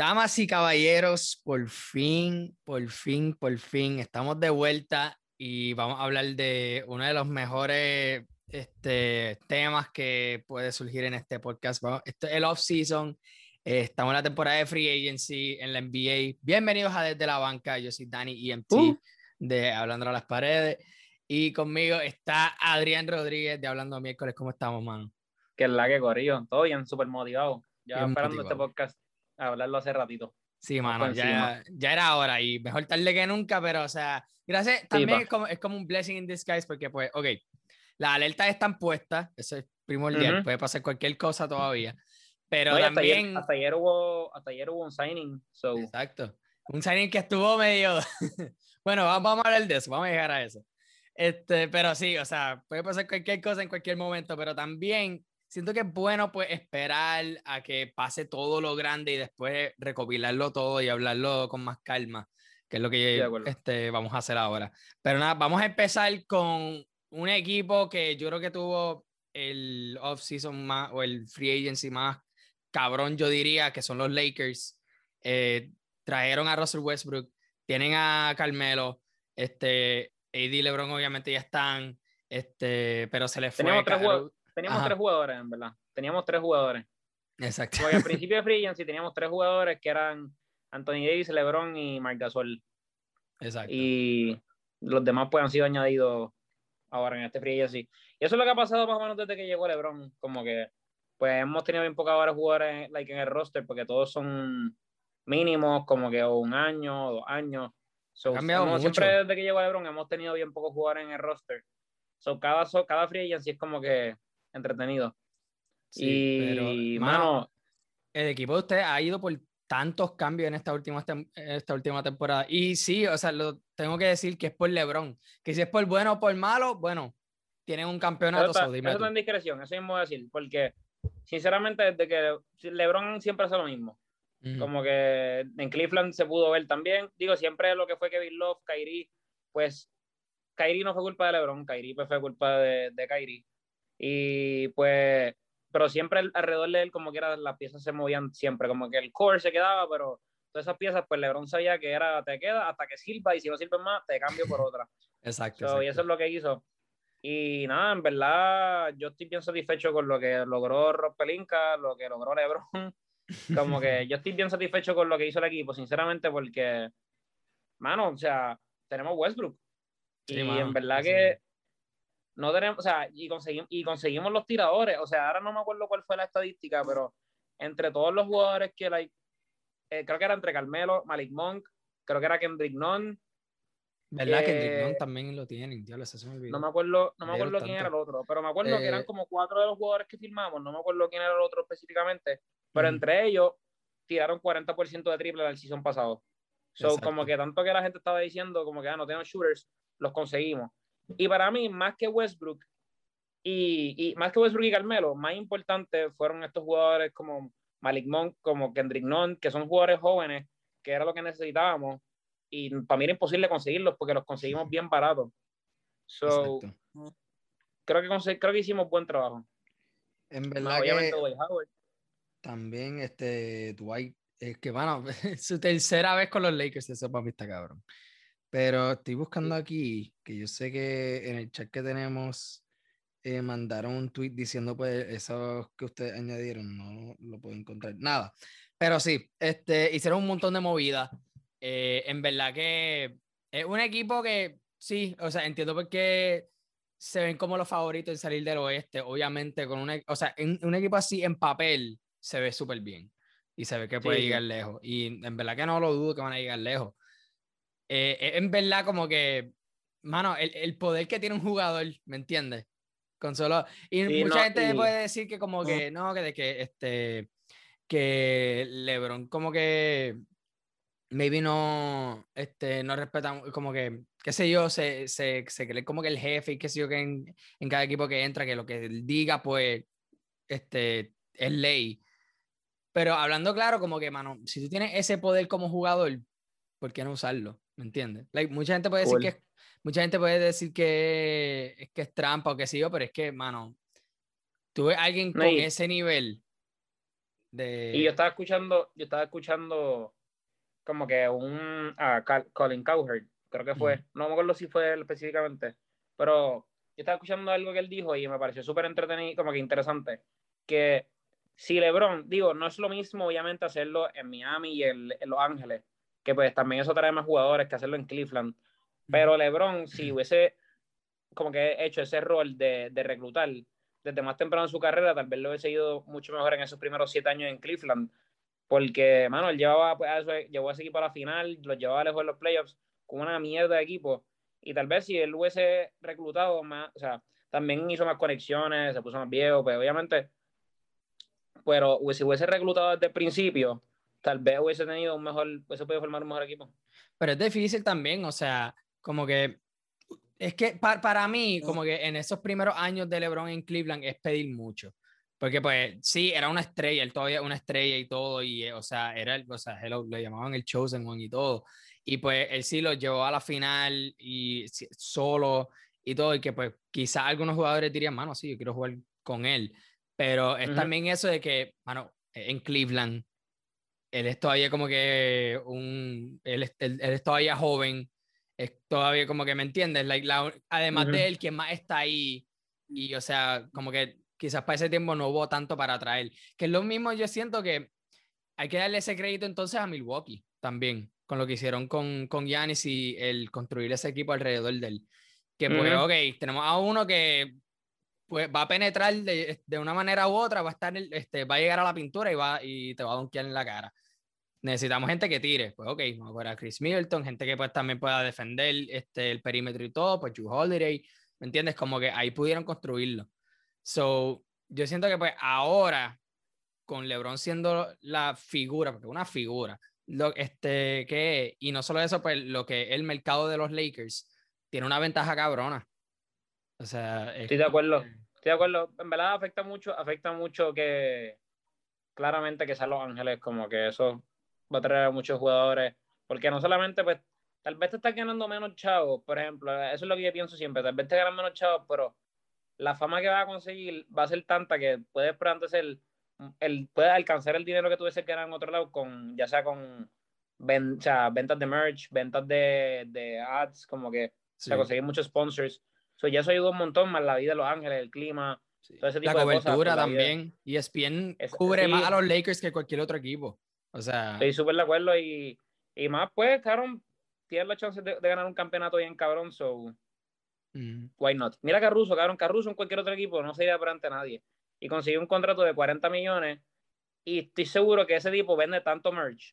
Damas y caballeros, por fin, por fin, por fin, estamos de vuelta y vamos a hablar de uno de los mejores este, temas que puede surgir en este podcast. Esto es el off-season, eh, estamos en la temporada de Free Agency en la NBA. Bienvenidos a Desde la Banca, yo soy Dani EMT uh. de Hablando a las Paredes y conmigo está Adrián Rodríguez de Hablando Miércoles. ¿Cómo estamos, mano? Que es la que corrió, todo bien, súper motivado. Ya esperando este podcast hablarlo hace ratito. Sí, mano, ya, ya, era hora y mejor tarde que nunca, pero o sea, gracias, también es, como, es como un blessing in disguise porque pues, ok, las alertas están puestas, eso es primordial, puede pasar cualquier cosa todavía, pero también... Hasta ayer, hubo, hasta ayer hubo un signing, so... Exacto, un signing que estuvo medio... bueno, vamos, a hablar de eso, vamos a llegar a eso. Este, pero sí, o sea, puede pasar cualquier cosa en cualquier momento, pero también siento que es bueno pues esperar a que pase todo lo grande y después recopilarlo todo y hablarlo con más calma, que es lo que este, vamos a hacer ahora. Pero nada, vamos a empezar con un equipo que yo creo que tuvo el off-season más o el free agency más cabrón, yo diría, que son los Lakers. Eh, trajeron a Russell Westbrook, tienen a Carmelo, este, AD LeBron obviamente ya están, este, pero se les fue. Teníamos tres jugadores, en verdad. Teníamos tres jugadores. Exacto. Porque al principio de Free Agency teníamos tres jugadores que eran Anthony Davis, LeBron y Marc Gasol. Exacto. Y los demás pues han sido añadidos ahora en este Free Agency. Y eso es lo que ha pasado más o menos desde que llegó LeBron. Como que pues hemos tenido bien pocas horas jugadores like, en el roster porque todos son mínimos, como que un año, dos años. So, siempre desde que llegó LeBron hemos tenido bien pocos jugadores en el roster. So, cada, cada free agency es como que entretenido. y, mano, el equipo de usted ha ido por tantos cambios en esta última, esta última temporada. Y sí, o sea, lo tengo que decir que es por LeBron. Que si es por bueno o por malo, bueno, tienen un campeonato. Eso, eso es discreción, eso mismo voy a decir, porque sinceramente desde que LeBron siempre hace lo mismo. Como que en Cleveland se pudo ver también. Digo, siempre lo que fue Kevin Love, Kyrie, pues Kyrie no fue culpa de LeBron, Kyrie pues fue culpa de, de Kyrie. Y pues, pero siempre alrededor de él, como que era, las piezas se movían siempre, como que el core se quedaba, pero todas esas piezas, pues LeBron sabía que era, te queda hasta que sirva, y si no sirve más, te cambio por otra. exacto, Y eso es lo que hizo. Y nada, en verdad, yo estoy bien satisfecho con lo que logró Rob Pelinka, lo que logró LeBron. Como que yo estoy bien satisfecho con lo que hizo el equipo, sinceramente, porque, mano, o sea, tenemos Westbrook. y en verdad que no tenemos, o sea, y conseguimos, y conseguimos los tiradores, o sea, ahora no me acuerdo cuál fue la estadística, pero entre todos los jugadores que, like, eh, creo que era entre Carmelo, Malik Monk, creo que era Kendrick Nunn. ¿Verdad? que Kendrick Nunn también lo tienen, ya se me olvidó. No me acuerdo, no me acuerdo quién era el otro, pero me acuerdo que eran eh, como cuatro de los jugadores que firmamos, no me acuerdo quién era el otro específicamente, pero entre ellos tiraron 40% de triple el season pasado. So, como que tanto que la gente estaba diciendo, como que ah, no tenemos shooters, los conseguimos. Y para mí, más que Westbrook y, más que Westbrook y Carmelo, más importante fueron estos jugadores como Malik Monk, como Kendrick Nunn, que son jugadores jóvenes, que era lo que necesitábamos. Y para mí era imposible conseguirlos porque los conseguimos bien baratos. So, creo que, creo que hicimos buen trabajo. En verdad que también este Dwight, es que bueno, su tercera vez con los Lakers, eso para mí está cabrón. Pero estoy buscando aquí, que yo sé que en el chat que tenemos eh, mandaron un tweet diciendo pues eso que ustedes añadieron, no lo puedo encontrar. Nada. Pero sí, este, hicieron un montón de movidas. Eh, en verdad que es un equipo que sí, o sea, entiendo por qué se ven como los favoritos en salir del oeste. Obviamente, con una, o sea, en, un equipo así en papel se ve súper bien y se ve que puede llegar lejos. Y en verdad que no lo dudo que van a llegar lejos. Eh, eh, en verdad como que, mano, el, el, poder que tiene un jugador, ¿me entiendes? Con solo... Y mucha gente puede decir que como que, no, que de que, este, que LeBron como que, maybe no, este, no respetan, como que, qué sé yo, se, se, se cree como que el jefe y qué sé yo, que en, en cada equipo que entra, que lo que diga, pues, este, es ley. Pero hablando claro, como que, mano, si tú tienes ese poder como jugador, ¿por qué no usarlo? ¿Me entiendes? Like, mucha gente puede decir que es, mucha gente puede decir que es que es trampa o que sí yo, pero es que, mano, a alguien con ese nivel De... Y yo estaba escuchando, yo estaba escuchando como que un ah, Colin Cowherd, creo que fue, no me acuerdo si fue él específicamente, pero yo estaba escuchando algo que él dijo y me pareció súper entretenido, como que interesante, que si LeBron, digo, no es lo mismo obviamente hacerlo en Miami y en, Los Ángeles, que pues también eso trae más jugadores que hacerlo en Cleveland, pero LeBron, si hubiese como que hecho ese rol de, de reclutar desde más temprano en su carrera, tal vez lo hubiese ido mucho mejor en esos primeros siete años en Cleveland, porque, mano, él llevaba, pues, a eso, llevó a ese equipo a la final, lo llevaba lejos de los playoffs con una mierda de equipo, y tal vez si él hubiese reclutado más, o sea, también hizo más conexiones, se puso más viejo, pues obviamente, pero si hubiese reclutado desde el principio, tal vez hubiese tenido un mejor, hubiese podido formar un mejor equipo. Pero es difícil también, o sea, como que es que para mí, como que en esos primeros años de LeBron en Cleveland es pedir mucho. Porque pues sí, era una estrella, él todavía una estrella y todo, y o sea, era el, o sea, hello, lo llamaban el Chosen One y todo. Y pues él sí lo llevó a la final y solo y todo, y que pues quizás algunos jugadores dirían, mano, sí, yo quiero jugar con él. Pero es también eso de que, mano, en Cleveland, él es todavía como que un, él, él, él es todavía joven, es todavía como que me entiendes, like, además de él, quien más está ahí, y o sea, como que quizás para ese tiempo no hubo tanto para atraer, que es lo mismo, yo siento que hay que darle ese crédito entonces a Milwaukee también, con lo que hicieron con, con Giannis y el construir ese equipo alrededor de él. Que pues, ok, tenemos a uno que pues, va a penetrar de, de, una manera u otra, va a, estar, este, va a llegar a la pintura y, va, y te va a donkear en la cara necesitamos gente que tire. Pues ok, vamos a ver a Chris Middleton, gente que pues también pueda defender este, el perímetro y todo, pues Drew Holiday, ¿me entiendes? Como que ahí pudieron construirlo. So, yo siento que pues ahora, con LeBron siendo la figura, porque una figura, lo, este, que, y no solo eso, pues lo que el mercado de los Lakers tiene una ventaja cabrona. O sea, estoy de acuerdo. Estoy de acuerdo. En verdad afecta mucho, afecta mucho que claramente que sea Los Ángeles, como que eso va a traer a muchos jugadores, porque no solamente, pues, tal vez te estás ganando menos chavos, por ejemplo, eso es lo que yo pienso siempre, tal vez te ganan menos chavos, pero la fama que vas a conseguir va a ser tanta que puedes el, el puedes alcanzar el dinero que tú que ganar en otro lado con, ya sea con ventas de merch, ventas de, de ads, como que conseguir muchos sponsors. So, ya eso ayuda un montón más la vida de Los Ángeles, el clima, tipo la cobertura también. Y ESPN cubre más a los Lakers que cualquier otro equipo. O sea. Estoy súper de acuerdo y, y más, pues, cabrón, tiene la chance de, ganar un campeonato bien cabrón, so. Why not? Mira Caruso, cabrón, Caruso en cualquier otro equipo no sería para ante nadie. Y consiguió un contrato de 40 millones y estoy seguro que ese tipo vende tanto merch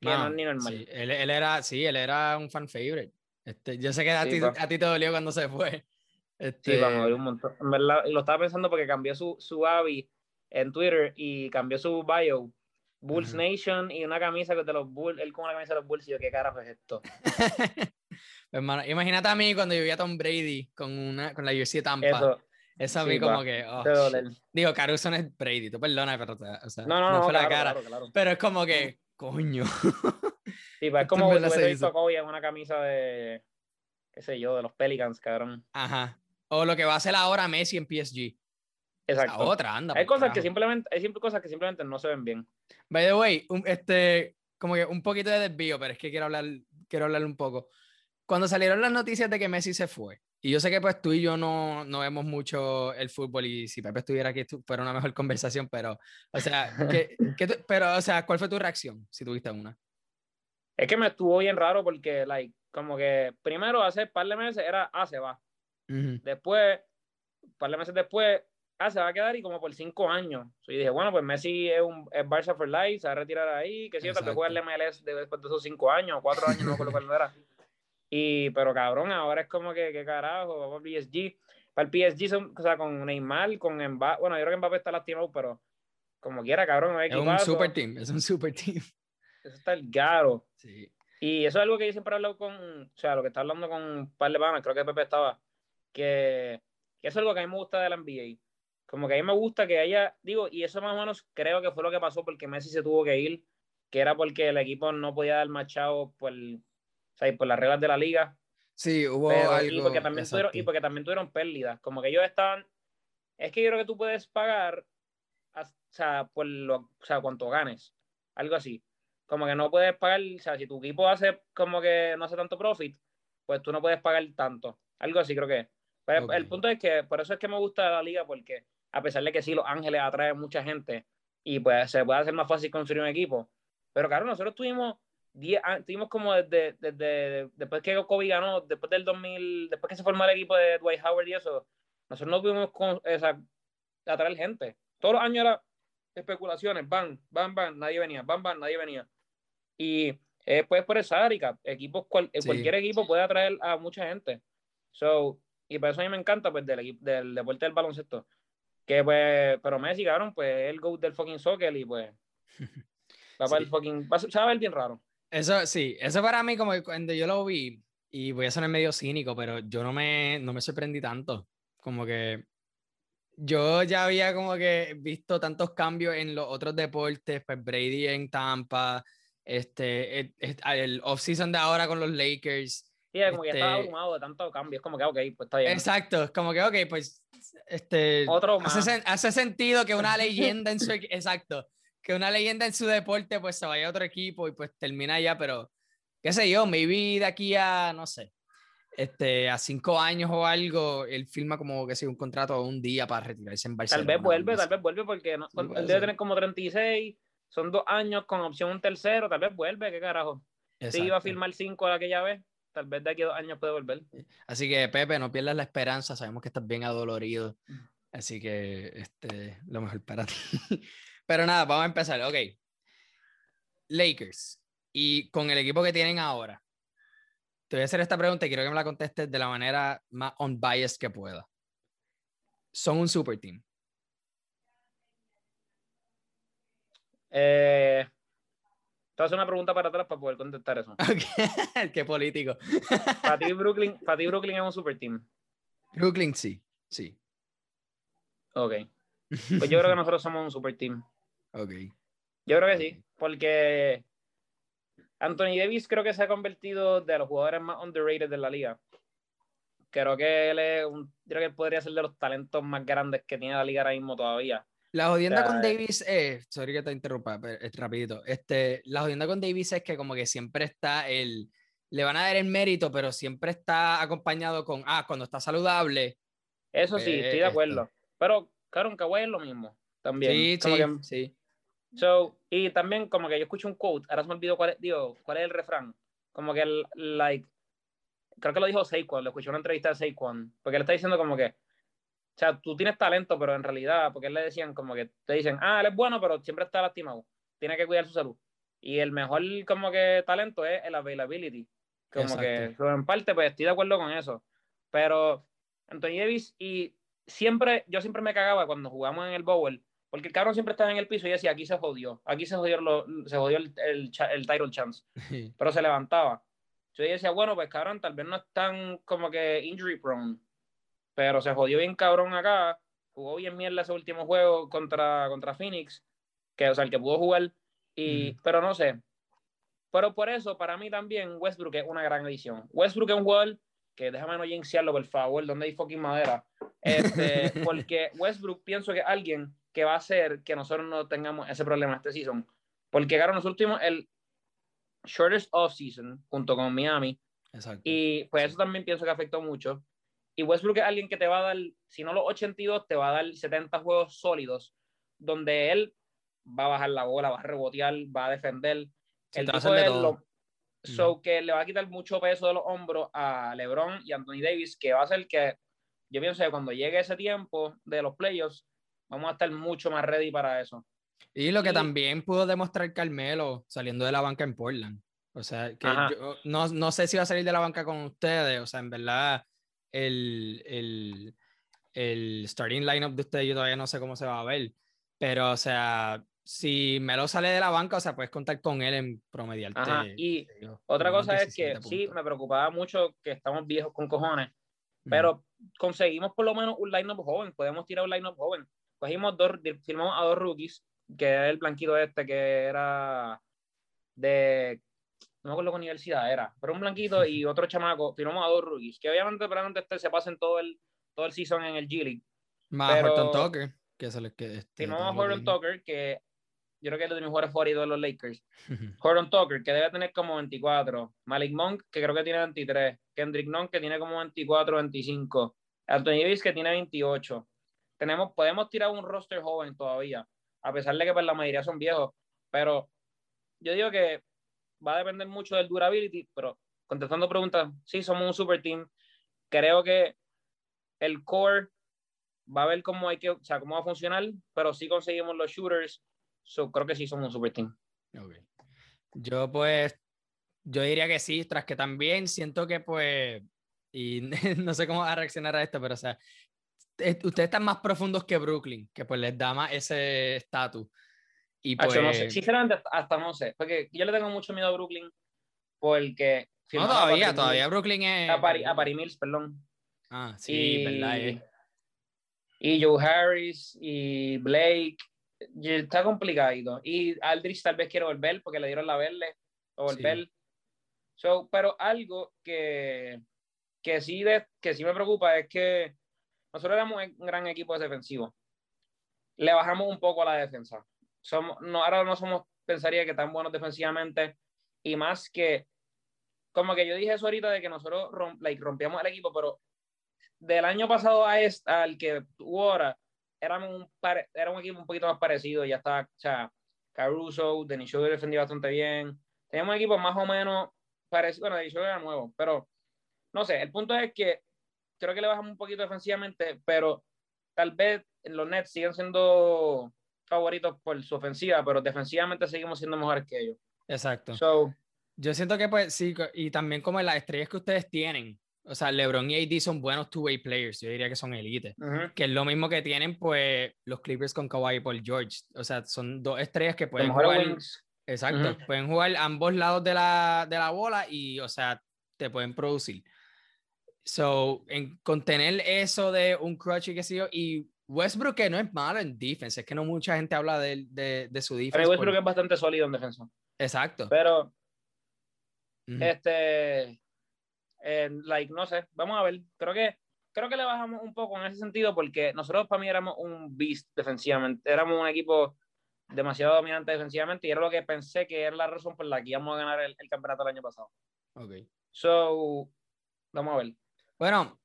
que no, es ni normal. Sí, él, él, era, sí, él era un fan favorite. Este, yo sé que a, ti, a ti te dolió cuando se fue. Este... Sí, vamos, un montón. En verdad, lo estaba pensando porque cambió su, su AVI en Twitter y cambió su bio Bulls Nation y una camisa de los Bulls, él con una camisa de los Bulls y yo, ¿qué carajo es esto? Hermano, imagínate a mí cuando yo vi a Tom Brady con, una, con la jersey Tampa. Eso, Eso a mí como que, oh, digo, Caruso no es Brady, tú perdona, pero o sea, no, no, no, fue la cara. Pero es como que, coño. Sí, pues es como que hubiese visto a en una camisa de, qué sé yo, de los Pelicans, cabrón. Ajá. O lo que va a hacer ahora Messi en PSG. Exacto. otra, anda. Hay cosas que simplemente, hay cosas que simplemente no se ven bien. By the way, este, como que un poquito de desvío, pero es que quiero hablar, quiero hablar un poco. Cuando salieron las noticias de que Messi se fue, y yo sé que pues tú y yo no, no vemos mucho el fútbol y si Pepe estuviera aquí fuera una mejor conversación, pero, o sea, que, pero, o sea, ¿cuál fue tu reacción si tuviste una? Es que me estuvo bien raro porque, like, como que primero hace un par de meses era, ah, se va. Después, un par de meses después, ah, se va a quedar y como por cinco años. y dije, bueno, pues Messi es, un, es Barça for life, se va a retirar ahí, que si yo tal vez juega el MLS después de esos cinco años o cuatro años, no recuerdo cuándo era. Y, pero cabrón, ahora es como que, ¿qué carajo? Vamos al PSG. Para el PSG, son, o sea, con Neymar, con Mbappé, bueno, yo creo que Mbappé está lastimado, pero como quiera, cabrón. Es un super team, es un super team. Eso está el caro. Sí. Y eso es algo que yo siempre he hablado con, o sea, lo que está hablando con un par de creo que Pepe estaba, que, que eso es algo que a mí me gusta de la NBA como que a mí me gusta que haya, digo, y eso más o menos creo que fue lo que pasó porque Messi se tuvo que ir, que era porque el equipo no podía dar machado por, o sea, por las reglas de la liga. Sí, hubo algo. Y porque, también tuvieron, y porque también tuvieron pérdidas. Como que ellos estaban. Es que yo creo que tú puedes pagar o sea, por lo, o sea, cuanto ganes. Algo así. Como que no puedes pagar, o sea, si tu equipo hace como que no hace tanto profit, pues tú no puedes pagar tanto. Algo así creo que. Pero el punto es que por eso es que me gusta la liga, porque a pesar de que sí, Los Ángeles atrae mucha gente y pues se puede hacer más fácil construir un equipo. Pero claro, nosotros tuvimos tuvimos como desde, desde, después que Kobe ganó, después del 2000, después que se formó el equipo de Dwight Howard y eso, nosotros no pudimos con, esa, atraer gente. Todos los años era especulaciones, van, van, van, nadie venía, van, van, nadie venía. Y eh, pues por esa área, equipos, cualquier equipo puede atraer a mucha gente. So, y por eso a mí me encanta pues del, del deporte del baloncesto. Que pues, pero Messi, cabrón, pues el go del fucking soccer y pues va para el fucking, va, se va a ver bien raro. Eso sí, eso para mí como cuando yo lo vi, y voy a sonar medio cínico, pero yo no me, no me sorprendí tanto. Como que yo ya había como que visto tantos cambios en los otros deportes, pues Brady en Tampa, este, el, el off-season de ahora con los Lakers. Sí, como que estaba este abrumado de tantos cambios, como que, ok, pues está bien. Exacto, es como que, ok, pues, este, Otro más. Hace, hace sentido que una leyenda en su, exacto, que una leyenda en su deporte pues se vaya a otro equipo y pues termina ya, pero qué sé yo, maybe de aquí a, no sé, este, a cinco años o algo, él firma como que sea un contrato de un día para retirarse en Barcelona. Tal vez vuelve, tal vez vuelve porque no, él debe tener como 36, son dos años con opción un tercero, tal vez vuelve, qué carajo. Si iba a firmar cinco aquella vez, tal vez de aquí a dos años puede volver. Así que Pepe, no pierdas la esperanza, sabemos que estás bien adolorido, así que este, lo mejor para ti. Pero nada, vamos a empezar. Ok. Lakers. Y con el equipo que tienen ahora. Te voy a hacer esta pregunta y quiero que me la contestes de la manera más unbiased que pueda. Son un super team. Eh, te voy a hacer una pregunta para atrás para poder contestar eso. Okay. Qué político. para, ti Brooklyn, para ti Brooklyn es un super team. Brooklyn sí, sí. Ok. Pues yo creo que nosotros somos un super team. Ok. Yo creo que sí, porque Anthony Davis creo que se ha convertido de los jugadores más underrated de la liga. Creo que él es un, creo que podría ser de los talentos más grandes que tiene la liga ahora mismo todavía. La jodienda con Davis es, sorry que te interrumpa, pero es rapidito. Este, la jodienda con Davis es que como que siempre está el, le van a dar el mérito, pero siempre está acompañado con, ah, cuando está saludable. Eso sí, estoy de acuerdo. Pero, claro, en Kawhi es lo mismo. También. Sí, sí, sí. So, y también como que yo escucho un quote, ahora se me olvidó cuál es, digo, cuál es el refrán. Como que, el, like, creo que lo dijo Saquon, lo escuché en una entrevista de Saquon, porque él está diciendo como que, o sea, tú tienes talento, pero en realidad, porque él le decían como que, te dicen, ah, él es bueno, pero siempre está lastimado, tiene que cuidar su salud. Y el mejor como que talento es el availability. Como que, en parte, pues estoy de acuerdo con eso. Pero Anthony Davis, y siempre, yo siempre me cagaba cuando jugamos en el Bowl, porque el cabrón siempre estaba en el piso y decía, aquí se jodió, aquí se jodió, se jodió el, el, el, title chance. Pero se levantaba. Yo decía, bueno, pues cabrón, tal vez no es tan como que injury prone, pero se jodió bien cabrón acá, jugó bien mierda ese último juego contra, contra Phoenix, que, o sea, el que pudo jugar, y, pero no sé. Pero por eso, para mí también, Westbrook es una gran edición. Westbrook es un jugador que déjame no jinxearlo, por favor, donde hay fucking madera. Este, porque Westbrook pienso que alguien que va a hacer que nosotros no tengamos ese problema este season. Porque llegaron los últimos, el shortest off season junto con Miami. Exacto. Y pues eso también pienso que afectó mucho. Y Westbrook es alguien que te va a dar, si no los 82, te va a dar 70 juegos sólidos, donde él va a bajar la bola, va a rebotear, va a defender. el tipo de lo, so que le va a quitar mucho peso de los hombros a LeBron y Anthony Davis, que va a ser que yo pienso que cuando llegue ese tiempo de los playoffs, vamos a estar mucho más ready para eso. Y lo que también pudo demostrar Carmelo saliendo de la banca en Portland. O sea, que yo no, no, sé si va a salir de la banca con ustedes. O sea, en verdad, el, el, el starting lineup de ustedes yo todavía no sé cómo se va a ver. Pero, o sea, si Melo sale de la banca, o sea, puedes contar con él en promediarte. Ajá. Y otra cosa es que sí, me preocupaba mucho que estamos viejos con cojones, pero conseguimos por lo menos un lineup joven. Podemos tirar un lineup joven cogimos dos, firmamos a dos rookies, que es el blanquito este que era de, no me acuerdo qué universidad era, pero un blanquito y otro chamaco, firmamos a dos rookies, que obviamente probablemente este se pasen todo el, todo el season en el G League. Más pero, Horton Tucker. Que es el que. Este, Firmamos a Horton Tucker, que yo creo que es de mis jugadores favoritos de los Lakers. Horton Tucker, que debe tener como 24. Malik Monk, que creo que tiene 23. Kendrick Nunn, que tiene como 24, 25. Anthony Davis, que tiene 28. Tenemos, podemos tirar un roster joven todavía, a pesar de que pues, la mayoría son viejos. Pero yo digo que va a depender mucho del durability, pero contestando preguntas, sí, somos un super team. Creo que el core va a ver cómo hay que, o sea, cómo va a funcionar, pero sí conseguimos los shooters, so, creo que sí somos un super team. Okay. Yo pues, yo diría que sí, tras que también siento que pues, y no sé cómo va a reaccionar a esto, pero o sea, ustedes están más profundos que Brooklyn, que pues les da más ese estatus. Y pues... no sé. Sinceramente, hasta no sé, porque yo le tengo mucho miedo a Brooklyn, porque... No, todavía, todavía Brooklyn es... A Paris, a Mills, perdón. Ah, sí, verdad. Eh. Y Joe Harris y Blake, está complicado. Y Aldrich tal vez quiere volver porque le dieron la verde, o volver. So, pero algo que, que, sí de, que sí me preocupa es que nosotros éramos un gran equipo defensivo. Le bajamos un poco a la defensa. Somos, no, ahora no somos, pensaría que tan buenos defensivamente y más que, como que yo dije eso ahorita de que nosotros like, rompíamos el equipo, pero del año pasado a este, al que tuvo ahora, éramos un, era un equipo un poquito más parecido. Ya estaba, o sea, Caruso, Denis Sugar defendía bastante bien. Teníamos un equipo más o menos parecido. Bueno, Denis era nuevo, pero no sé. El punto es que creo que le bajamos un poquito defensivamente, pero tal vez los Nets siguen siendo favoritos por su ofensiva, pero defensivamente seguimos siendo mejores que ellos. Exacto. So, yo siento que pues sí, y también como las estrellas que ustedes tienen, o sea, LeBron y AD son buenos two-way players, yo diría que son elite, que es lo mismo que tienen pues los Clippers con Kawhi y Paul George, o sea, son dos estrellas que pueden jugar, exacto, pueden jugar ambos lados de la, de la bola y, o sea, te pueden producir. So, en contener eso de un crutch y qué sé yo, y Westbrook que no es malo en defense, es que no mucha gente habla de, de, de su defense. Pero Westbrook es bastante sólido en defensa. Exacto. Pero, este, like, no sé, vamos a ver. Creo que, creo que le bajamos un poco en ese sentido porque nosotros para mí éramos un beast defensivamente. Éramos un equipo demasiado dominante defensivamente y era lo que pensé que era la razón por la que íbamos a ganar el, campeonato el año pasado. Ok. So, vamos a ver. Bueno,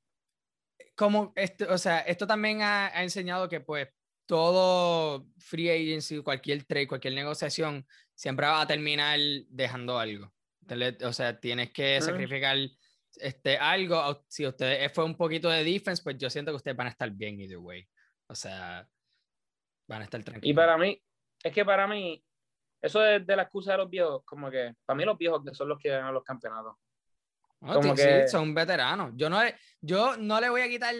como esto, o sea, esto también ha, ha enseñado que pues todo free agency, cualquier trade, cualquier negociación, siempre va a terminar dejando algo. O sea, tienes que sacrificar este, algo, si ustedes fue un poquito de defense, pues yo siento que ustedes van a estar bien either way. O sea, van a estar tranquilos. Y para mí, es que para mí, eso de, de la excusa de los viejos, como que para mí los viejos que son los que ganan los campeonatos. Como que... son veteranos. Yo no, yo no le voy a quitar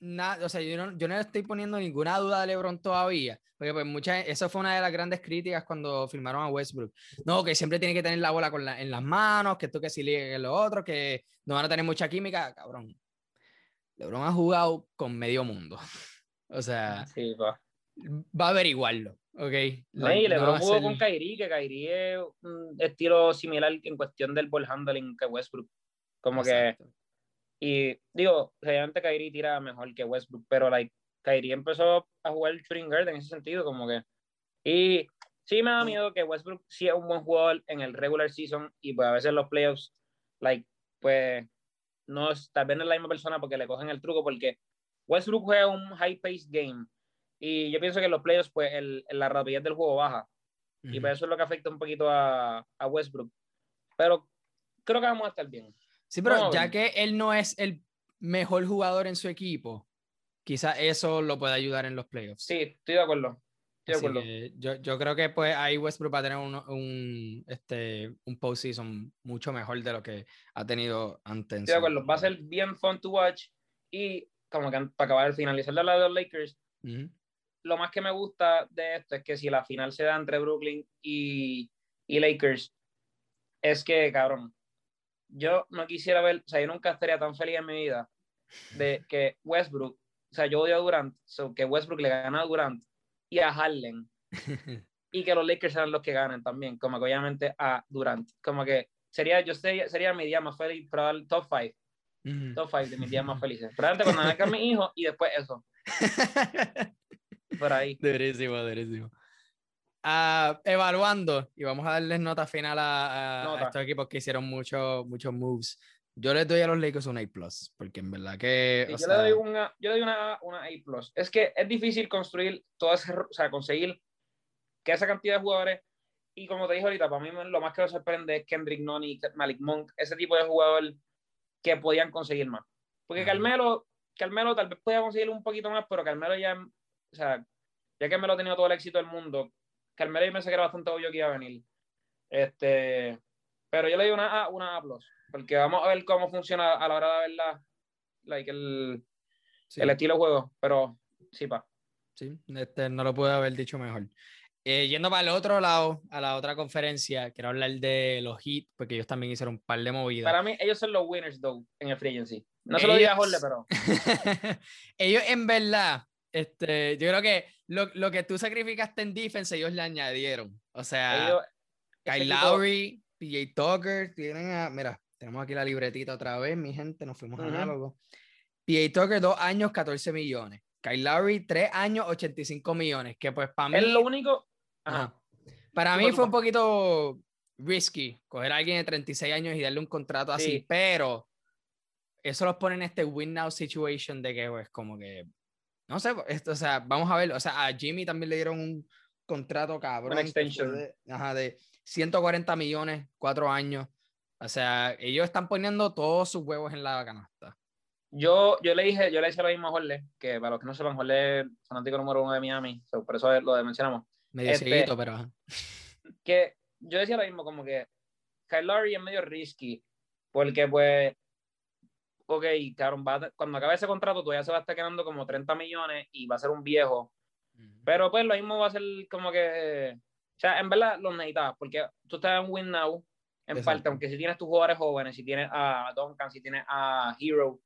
nada, o sea, yo no, yo no le estoy poniendo ninguna duda a LeBron todavía, porque pues mucha, eso fue una de las grandes críticas cuando firmaron a Westbrook. No, que siempre tiene que tener la bola con la, en las manos, que esto que si ligue lo otro, que no van a tener mucha química, cabrón. LeBron ha jugado con medio mundo. o sea, va. va. a averiguarlo, ¿ok? No, y LeBron jugó con Kyrie, que Kyrie es un estilo similar en cuestión del ball handling que Westbrook. Como que y digo, realmente Kyrie tira mejor que Westbrook, pero like, Kyrie empezó a jugar shooting guard en ese sentido, como que. Y sí me da miedo que Westbrook sí es un buen jugador en el regular season y pues a veces los playoffs, like, pues no es, tal vez no es la misma persona porque le cogen el truco, porque Westbrook juega un high-paced game y yo pienso que en los playoffs, pues el, la rapidez del juego baja y pues eso es lo que afecta un poquito a, a Westbrook. Pero creo que vamos a estar bien. Sí, pero ya que él no es el mejor jugador en su equipo, quizá eso lo puede ayudar en los playoffs. Sí, estoy de acuerdo. Estoy de acuerdo. Yo, yo, creo que pues ahí Westbrook va a tener un, un, este, un postseason mucho mejor de lo que ha tenido antes. Estoy de acuerdo. Va a ser bien fun to watch y como que para acabar el finalizar de la de los Lakers, lo más que me gusta de esto es que si la final se da entre Brooklyn y, y Lakers, es que, cabrón, yo no quisiera ver, o sea, yo nunca estaría tan feliz en mi vida de que Westbrook, o sea, yo odio a Durant, so que Westbrook le gana a Durant y a Harden y que los Lakers sean los que ganen también, como que obviamente a Durant, como que sería, yo sería, sería mi día más feliz, para el top 5, top 5 de mis días más felices, probablemente cuando nazca mi hijo y después eso. por ahí. Durísimo, durísimo. Uh, evaluando, y vamos a darles nota final a, estos equipos que hicieron muchos muchos moves. Yo les doy a los Lakers un A, porque en verdad que. yo, le doy una, yo le doy una, una A. Es que es difícil construir todo ese. O sea, conseguir que esa cantidad de jugadores. Y como te dije ahorita, para mí lo más que me sorprende es Kendrick Nunn y Malik Monk, ese tipo de jugador que podían conseguir más. Porque Carmelo, Carmelo tal vez podía conseguir un poquito más, pero Carmelo ya. O sea, ya que me lo ha tenido todo el éxito del mundo, Carmelo yo pensé que era bastante obvio que iba a venir. Este, pero yo le doy una A, una A porque vamos a ver cómo funciona a la hora de ver la, like el, el estilo de juego, pero sí, pa. Sí, este, no lo pude haber dicho mejor. Eh, yendo para el otro lado, a la otra conferencia, quiero hablar de los Heat, porque ellos también hicieron un par de movidas. Para mí, ellos son los winners, though, en el free agency. No se lo diga a Jorge, pero. ellos, en verdad, este, yo creo que lo, lo, que tú sacrificaste en defense, ellos le añadieron. O sea, Kyle Lowry, PJ Tucker, tienen a. Mira, tenemos aquí la libretita otra vez, mi gente, nos fuimos a análogos. PA Tucker, dos años, 14 millones. Kyle Lowry, tres años, 85 millones. Que pues para mí. Es lo único. Para mí fue un poquito risky coger a alguien de 36 años y darle un contrato así, pero eso los pone en este win now situation de que, pues, como que. No sé, esto, o sea, vamos a ver. O sea, a Jimmy también le dieron un contrato cabrón. Una extension. De, ajá, de 140 millones, cuatro años. O sea, ellos están poniendo todos sus huevos en la canasta. Yo, yo le dije, yo le dije lo mismo a Jorge, que para los que no sepan, Jorge es fanático número uno de Miami, por eso lo mencionamos. Medio este, pero. Que yo decía lo mismo, como que Kyle Lowry es medio risky, porque pues, ok, cabrón, cuando acabe ese contrato todavía se va a estar quedando como 30 millones y va a ser un viejo. Pero pues lo mismo va a ser como que, o sea, en verdad lo necesitas, porque tú estás en win now, en parte, aunque si tienes tus jugadores jóvenes, si tienes a Duncan, si tienes a Hero,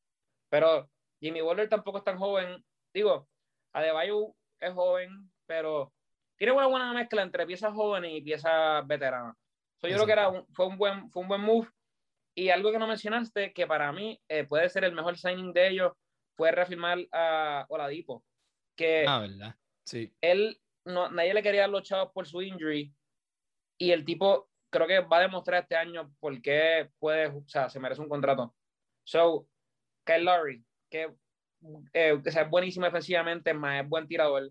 pero Jimmy Butler tampoco es tan joven. Digo, Adebayo es joven, pero tiene una buena mezcla entre piezas jóvenes y piezas veteranas. yo creo que era fue, un buen, fue un buen move. Y algo que no mencionaste, que para mí eh, puede ser el mejor signing de ellos, fue reafirmar a Oladipo. Que ah, ¿verdad? Sí. Él, no, nadie le quería dar los chavos por su injury. Y el tipo creo que va a demostrar este año por qué puede, o sea, se merece un contrato. So, Kyle Lowry, que eh, es buenísimo defensivamente, más es buen tirador.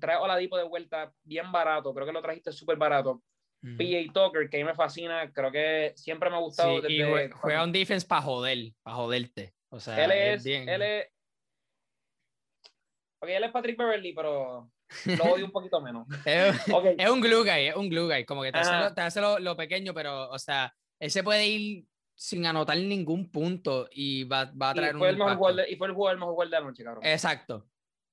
Trae Oladipo de vuelta bien barato, creo que lo trajiste súper barato. PJ Tucker, que a mí me fascina, creo que siempre me ha gustado. Sí, y juega un defense para joder, para joderte. O sea, él es, bien. él es, ok, él es Patrick Beverly, pero lo odio un poquito menos. es, un glue guy, es un glue guy. Como que te hace, lo, pequeño, pero, o sea, él se puede ir sin anotar ningún punto y va, va a traer y fue un. El mejor de, y fue el jugador mejor jugador de la noche, cabrón. Exacto.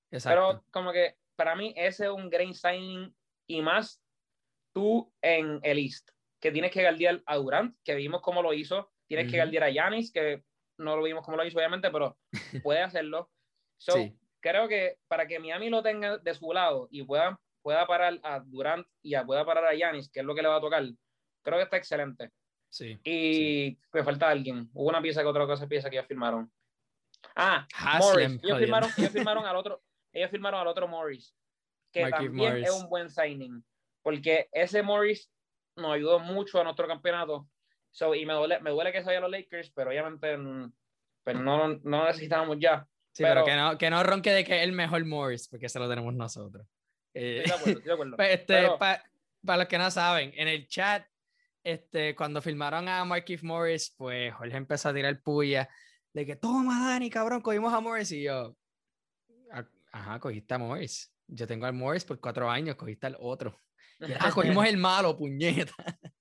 Exacto. Pero, como que para mí, ese es un grain signing y más tú en el East, que tienes que guardiar a Durant, que vimos cómo lo hizo. Tienes que guardiar a Yanis, que no lo vimos cómo lo hizo, obviamente, pero puede hacerlo. So, sí creo que para que Miami lo tenga de su lado y pueda, pueda parar a Durant y a, pueda parar a Yanis, que es lo que le va a tocar, creo que está excelente. Sí. Y me falta alguien. Hubo una pieza que otra cosa pieza que ya firmaron. Ah, Morris. Ellos firmaron, ellos firmaron, al otro, ellos firmaron al otro Morris, que también es un buen signing, porque ese Morris nos ayudó mucho a nuestro campeonato. So, y me duele, me duele que se vaya a los Lakers, pero obviamente mm, pero pues no, no necesitábamos ya. Sí, pero, que, no, que no ronque de que es el mejor Morris, porque se lo tenemos nosotros. Eh, de acuerdo, de acuerdo. Pues, este, para los que no saben, en el chat, este, cuando filmaron a Marquise Morris, pues Jorge empezó a tirar puya de que toma Dani, cabrón, cogimos a Morris y yo, ajá, cogiste a Morris. Yo tengo al Morris por cuatro años, cogiste al otro. Ah, cogimos el malo, puñeta.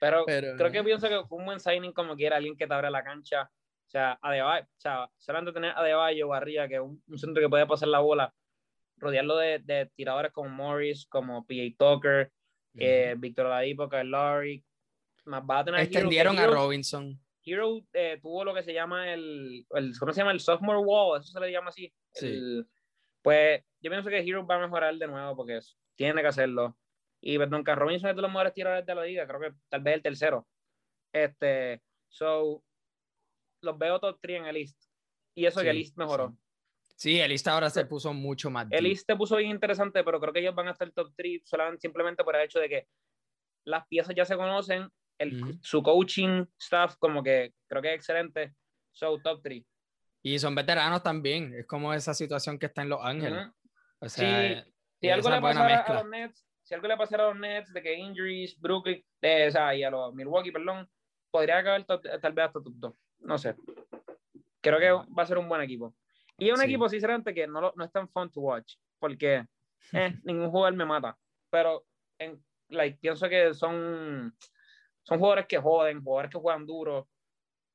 Pero, creo que pienso que fue un buen signing como quiera, alguien que te abre la cancha sea, Adebayo, o sea, solamente tener a Adebayo Barría, que es un, centro que puede pasar la bola, rodearlo de, de tiradores como Morris, como P.A. Tucker, eh, Víctor Ladipo, Kyle Lowry, más va a tener Extendieron a Robinson. Hero eh, tuvo lo que se llama el, el, ¿cómo se llama? El sophomore wall, eso se le llama así. Sí. pues yo pienso que Hero va a mejorar de nuevo porque tiene que hacerlo. Y perdón, que Robinson es de los mejores tiradores de la liga, creo que tal vez el tercero. Este, so, los veo top 3 en el list. Y eso que el list mejoró. Sí, el East ahora se puso mucho más. El East se puso bien interesante, pero creo que ellos van a estar top 3 solamente simplemente por el hecho de que las piezas ya se conocen, el, su coaching staff como que creo que es excelente, so top 3. Y son veteranos también, es como esa situación que está en Los Ángeles. O sea, si, algo le pasara a los Nets, si algo le pasara a los Nets de que injuries, Brooklyn, o sea, y a los Milwaukee, perdón, podría acabar tal vez hasta top 2. No sé. Creo que va a ser un buen equipo. Y un equipo, sinceramente, que no, no es tan fun to watch, porque eh, ningún jugador me mata. Pero en, like, pienso que son, son jugadores que joden, jugadores que juegan duro.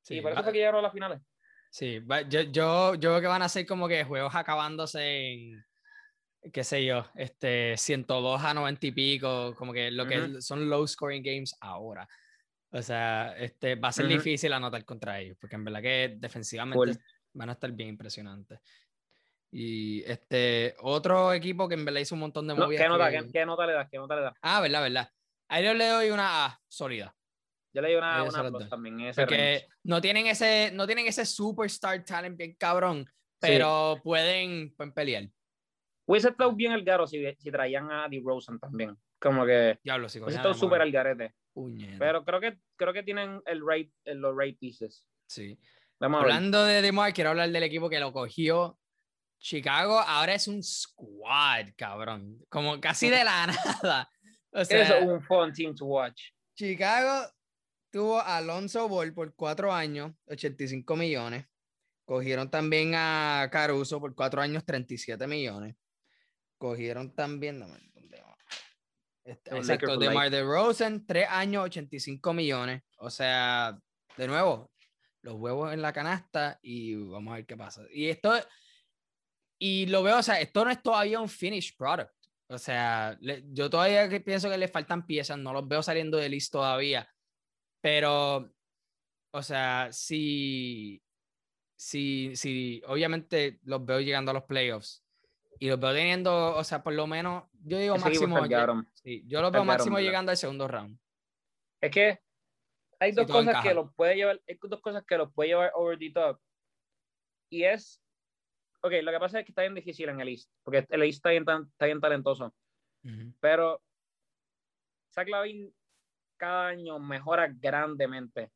y por eso fue que llegaron a las finales. Sí, yo, yo, yo creo que van a ser como que juegos acabándose en, qué sé yo, este, 102 a 90 y pico, como que lo que son low scoring games ahora. O sea, este, va a ser difícil anotar contra ellos, porque en verdad que defensivamente van a estar bien impresionantes. Y este, otro equipo que en verdad hizo un montón de movidas. ¿qué, nota, ¿qué, nota le das? ¿Qué nota le das? Ah, verdad, verdad. A ellos le doy una A sólida. Yo le doy una, una también. Porque no tienen, ese, no tienen ese superstar talent bien cabrón, pero pueden, pueden pelear. Hubiese estado bien el garo si, si traían a DeRozan también. Como que. Diablo, si Hubiese estado súper al garete. Pero creo que, creo que tienen el right, los right pieces. Sí. Hablando de DeMar, quiero hablar del equipo que lo cogió. Chicago ahora es un squad, cabrón. Como casi de la nada. O sea, es un fun team to watch. Chicago tuvo a Alonso Ball por cuatro años, 85 millones. Cogieron también a Caruso por cuatro años, 37 millones. Cogieron también, no, este, exacto, de Mar de Rosen, tres años, 85 millones. O sea, de nuevo, los huevos en la canasta y vamos a ver qué pasa. Y esto, y lo veo, o sea, esto no es todavía un finished product. O sea, yo todavía pienso que le faltan piezas, no los veo saliendo de list todavía. Pero, o sea, si, si, si obviamente los veo llegando a los playoffs y los veo teniendo, o sea, por lo menos, yo digo máximo. Sí, yo los veo máximo llegando al segundo round. Es que hay dos cosas que los puede llevar, hay dos cosas que los puede llevar over the top. Y es, ok, lo que pasa es que está bien difícil en el East, porque el East está bien, está bien talentoso. Pero Zach Lavin cada año mejora grandemente.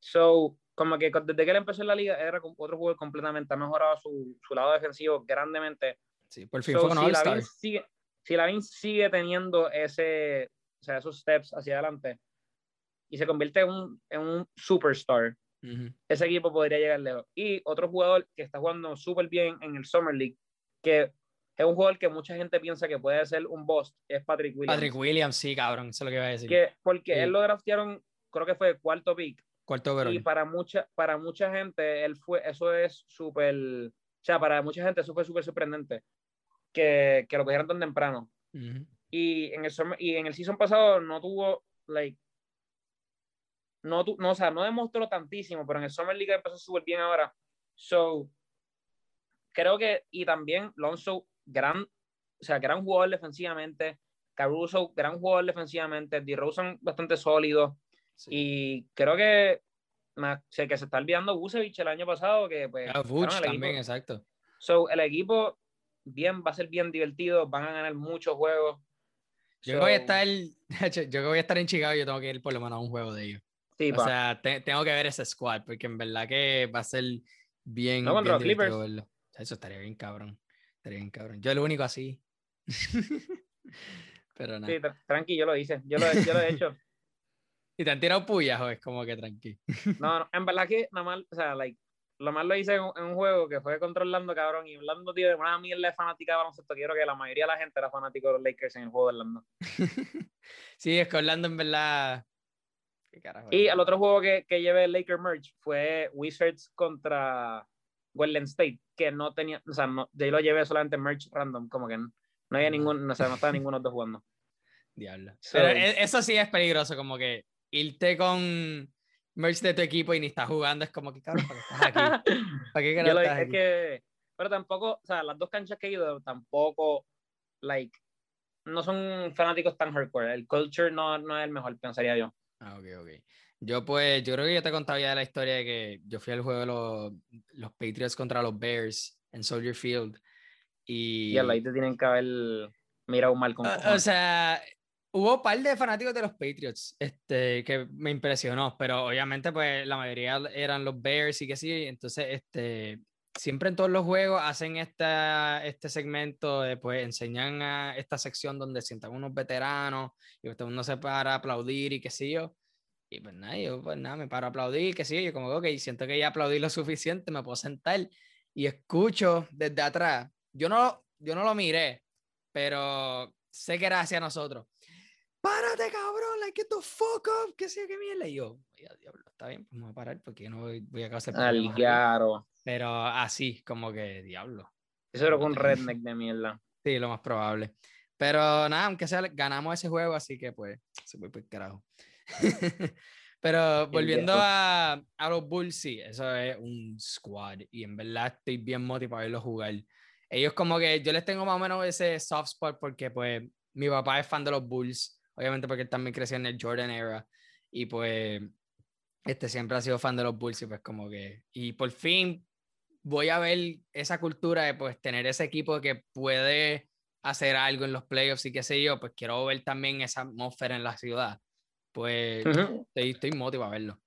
So, como que desde que él empezó en la liga, era otro jugador completamente, ha mejorado su, su lado defensivo grandemente. Sí, por fin fue un si Lavin sigue, si sigue teniendo ese, o sea, esos steps hacia adelante, y se convierte en un, en un superstar, ese equipo podría llegar lejos. Y otro jugador que está jugando súper bien en el Summer League, que es un jugador que mucha gente piensa que puede ser un boss, es Patrick Williams. Patrick Williams, sí, cabrón, eso es lo que iba a decir. Que, porque él lo draftearon, creo que fue cuarto pick. Cuarto overall. Y para mucha, para mucha gente, él fue, eso es súper, o sea, para mucha gente eso fue súper sorprendente, que, que lo cogieron tan temprano. y, en el, y en el season pasado no tuvo, like, no, no, o sea, no demostró tantísimo, pero en el Summer League empezó súper bien ahora. So, creo que, y también Lonzo, gran, o sea, gran jugador defensivamente, Caruso, gran jugador defensivamente, DeRozan bastante sólido, y creo que, sé que se está olvidando Busevich el año pasado, que pues... Ah, también, exacto. So, el equipo, bien, va a ser bien divertido, van a ganar muchos juegos. Yo voy a estar, yo voy a estar en Chicago, yo tengo que ir por lo menos a un juego de ellos o sea, tengo que ver ese squad porque en verdad que va a ser bien. No, contra Clippers. Eso estaría bien cabrón. Estaría bien cabrón. Yo el único así. Pero nada. Sí, tranqui, yo lo hice. Yo lo, yo lo he hecho. ¿Y te han tirado puyas o es como que tranqui? no, no, en verdad que nada más, o sea, like, lo más lo hice en, un juego que fue controlando, cabrón, y Orlando, tío, de una mierda de fanática de baloncesto, quiero que la mayoría de la gente era fanático de los Lakers en el juego de Orlando. sí, es que Orlando en verdad y el otro juego que, que llevé Laker Merge fue Wizards contra Golden State, que no tenía, o sea, no, yo lo llevé solamente Merge random, como que no, había ningún, no, sé, no estaba ninguno de los dos jugando. Diablo. Pero e, eso sí es peligroso, como que irte con merge de tu equipo y ni estás jugando, es como que, cabrón, ¿para qué estás aquí? ¿Para qué lo, estás aquí? Que, pero tampoco, o sea, las dos canchas que he ido, tampoco, like, no son fanáticos tan hardcore. El culture no, no es el mejor, pensaría yo. Ah, ok, ok. Yo pues, yo creo que yo te contaba ya la historia de que yo fui al juego de los, los Patriots contra los Bears en Soldier Field. Y, y ahí te tienen que haber mirado mal con o, o sea, hubo un par de fanáticos de los Patriots este, que me impresionó, pero obviamente pues la mayoría eran los Bears y que sí, entonces este, siempre en todos los juegos hacen esta, este segmento de pues enseñan a esta sección donde sientan unos veteranos y el mundo se para a aplaudir y qué sé yo. Y pues nada, yo pues nada, me paro a aplaudir, qué sé yo, yo como, ok, siento que ya aplaudí lo suficiente, me puedo sentar y escucho desde atrás. Yo no, yo no lo miré, pero sé que era hacia nosotros. ¡Párate, cabrón! Like, get the fuck up, qué sé yo, qué mierda. Y yo, diablo, está bien, pues me voy a parar porque no voy, a causar Al claro. Pero así, como que, diablo. Eso era un redneck de mierda. Sí, lo más probable. Pero nada, aunque sea, ganamos ese juego, así que pues, se fue por carajo. Pero volviendo a, a, los Bulls, sí, eso es un squad y en verdad estoy bien motivado a verlos jugar. Ellos como que yo les tengo más o menos ese soft spot porque pues mi papá es fan de los Bulls, obviamente porque él también creció en el Jordan era y pues este siempre ha sido fan de los Bulls y pues como que y por fin voy a ver esa cultura de pues tener ese equipo que puede hacer algo en los playoffs y qué sé yo, pues quiero ver también esa atmósfera en la ciudad pues estoy, estoy, motivado a verlo.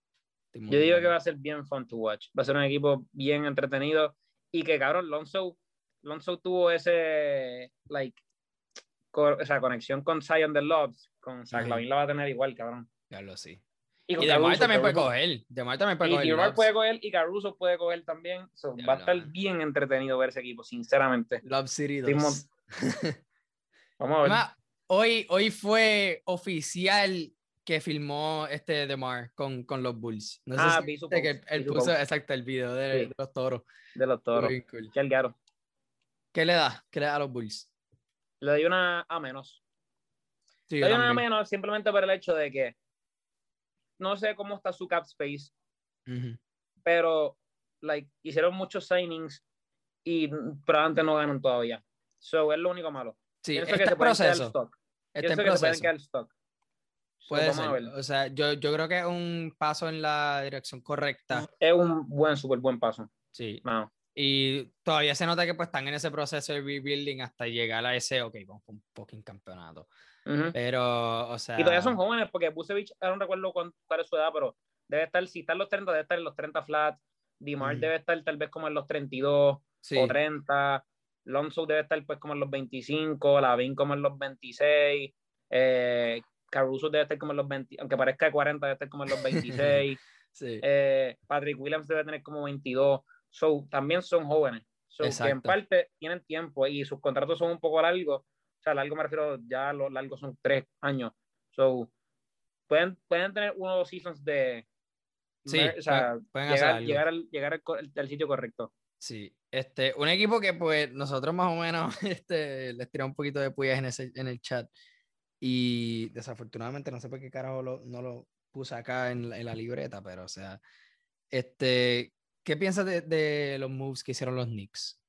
Yo digo que va a ser bien fun to watch. Va a ser un equipo bien entretenido y que, cabrón, Lonzo, Lonzo tuvo ese, like, o sea, conexión con Zion the Lobs, con Zach Lavin la va a tener igual, cabrón. Ya lo sí. Y, y Demar también puede coger. Demar también puede y coger. puede coger y Caruso puede coger también. va a estar bien entretenido ver ese equipo, sinceramente. Love City 2. Vamos a ver. hoy, hoy fue oficial que filmó este DeMar con, con los Bulls. No ah, sé si que él puso exacto el video de, los toros. De los toros. Qué ¿Qué le da? ¿Qué le da a los Bulls? Le doy una a menos. le doy una a menos simplemente por el hecho de que no sé cómo está su cap space, pero like, hicieron muchos signings y probablemente no ganan todavía. So, es lo único malo. Sí, este que se proceso. Stock. Este que se stock. Puede ser. O sea, yo, yo creo que es un paso en la dirección correcta. Es un buen, súper buen paso. Sí. Y todavía se nota que pues están en ese proceso de rebuilding hasta llegar a ese, ok, vamos con un fucking campeonato. Pero, o sea. Y todavía son jóvenes, porque Busevich, ahora no recuerdo cuál es su edad, pero debe estar, si está en los 30, debe estar en los 30 flats. Dimar debe estar tal vez como en los 32 o 30. Lonzo debe estar pues como en los 25, Lavin como en los 26. Eh, Caruso debe estar como en los 20, aunque parezca de 40, debe estar como en los 26. Eh, Patrick Williams debe tener como 22. So, también son jóvenes. So, que en parte tienen tiempo y sus contratos son un poco largos. O sea, largo me refiero, ya los largos son tres años. So, pueden, pueden tener uno o dos seasons de. Sí, o sea, pueden llegar, llegar, al, llegar al, sitio correcto. Sí, este, un equipo que pues nosotros más o menos este, les tiramos un poquito de puyas en, ese, en el chat. Y desafortunadamente no sé por qué carajo no lo puse acá en la, libreta, pero o sea, este, ¿qué piensas de, los moves que hicieron los Knicks?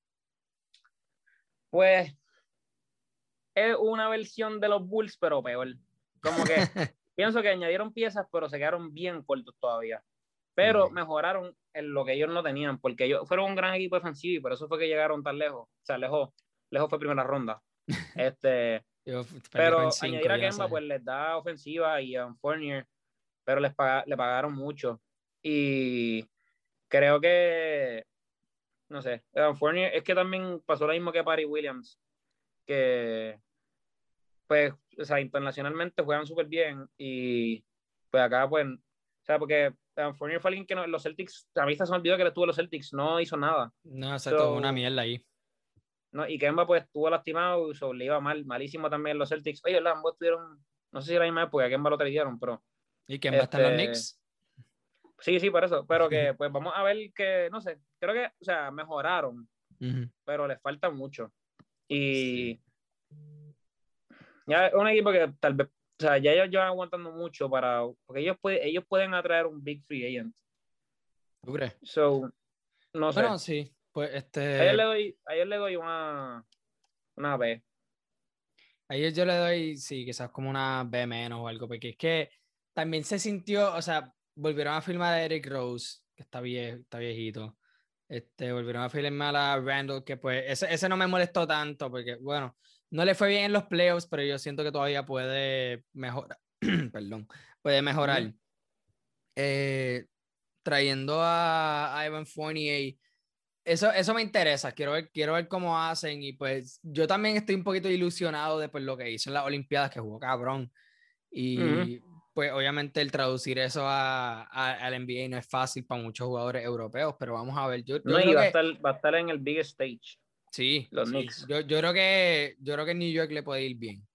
Pues es una versión de los Bulls, pero peor. Como que pienso que añadieron piezas, pero se quedaron bien cortos todavía. Pero mejoraron en lo que ellos no tenían, porque ellos fueron un gran equipo defensivo y por eso fue que llegaron tan lejos. O sea, lejos, lejos fue primera ronda. Este, pero añadir a Kemba pues les da ofensiva y a Fournier, pero les le pagaron mucho. Y creo que, no sé, Fournier es que también pasó lo mismo que Paris Williams, que pues, o sea, internacionalmente juegan súper bien y pues acá pues, o sea, porque Fournier fue alguien que no, los Celtics, a mí se me olvidó que le tuvo los Celtics, no hizo nada. No, exacto, una mierda ahí. ¿no? Y Kemba pues estuvo lastimado, so, le iba mal, malísimo también los Celtics. Oye, los ambos tuvieron, no sé si era la misma época, Kemba lo trajeron, pero... ¿Y Kemba está en los este, Knicks? Sí, sí, por eso, pero que pues vamos a ver que, no sé, creo que, o sea, mejoraron, pero les falta mucho. Y ya es un equipo que tal vez, o sea, ya ellos llevan aguantando mucho para, porque ellos, puede, ellos pueden atraer un big free agent. ¿Tú crees? So, no sé. Bueno, sí. Pues este. Ayer le doy, ayer le doy una, una B. Ayer yo le doy, sí, quizás como una B menos o algo, porque es que también se sintió, o sea, volvieron a filmar a Eric Rose, que está, está viejito. Este, volvieron a firmar a Randall, que pues ese, ese no me molestó tanto, porque bueno, no le fue bien en los playoffs, pero yo siento que todavía puede mejorar. Perdón, puede mejorar. Eh, trayendo a, a Evan Fournier eso, eso me interesa, quiero ver, quiero ver cómo hacen y pues yo también estoy un poquito ilusionado de pues, lo que hizo en las Olimpiadas, que jugó cabrón. Y pues obviamente el traducir eso a, al NBA no es fácil para muchos jugadores europeos, pero vamos a ver. Yo, no, y va, a estar, va, a estar, en el big stage. Sí, los Knicks. Yo, yo, creo que, yo creo que New York le puede ir bien.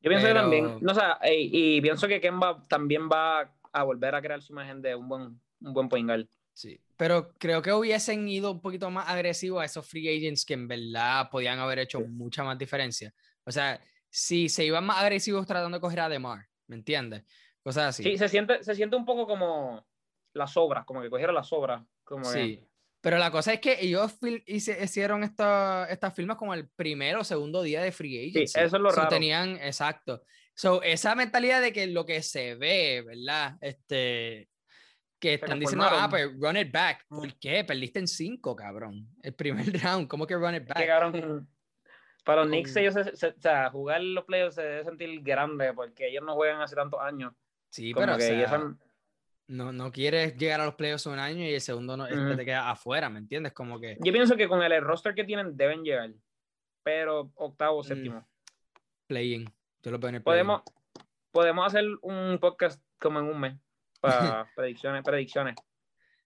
Yo pienso que también, no, o y, y, pienso que Kemba también va a volver a crear su imagen de un buen, un buen point guard. Sí, pero creo que hubiesen ido un poquito más agresivos a esos free agents que en verdad podían haber hecho mucha más diferencia. O sea, si se iban más agresivos tratando de coger a DeMar, ¿me entiendes? Cosas así. Sí, se siente, se siente un poco como las obras, como que cogieron las obras. Como sí. Pero la cosa es que ellos hicieron estas esta firmas como el primero o segundo día de free agents. Sí, eso es lo raro. Tenían, exacto. So, esa mentalidad de que lo que se ve, ¿verdad? Este, que están diciendo, ah, pues run it back. ¿Por qué? Perdiste en cinco, cabrón. El primer round, ¿cómo que run it back? Para los Knicks, ellos, se, o sea, jugar los playoffs se debe sentir grande porque ellos no juegan hace tantos años. Sí, pero que no, no quieres llegar a los playoffs un año y el segundo no, este te queda afuera, ¿me entiendes? Como que... Yo pienso que con el roster que tienen deben llegar, pero octavo, mm. séptimo. Playing. Yo lo veo en el podemos, podemos hacer un podcast como en un mes para predicciones, predicciones.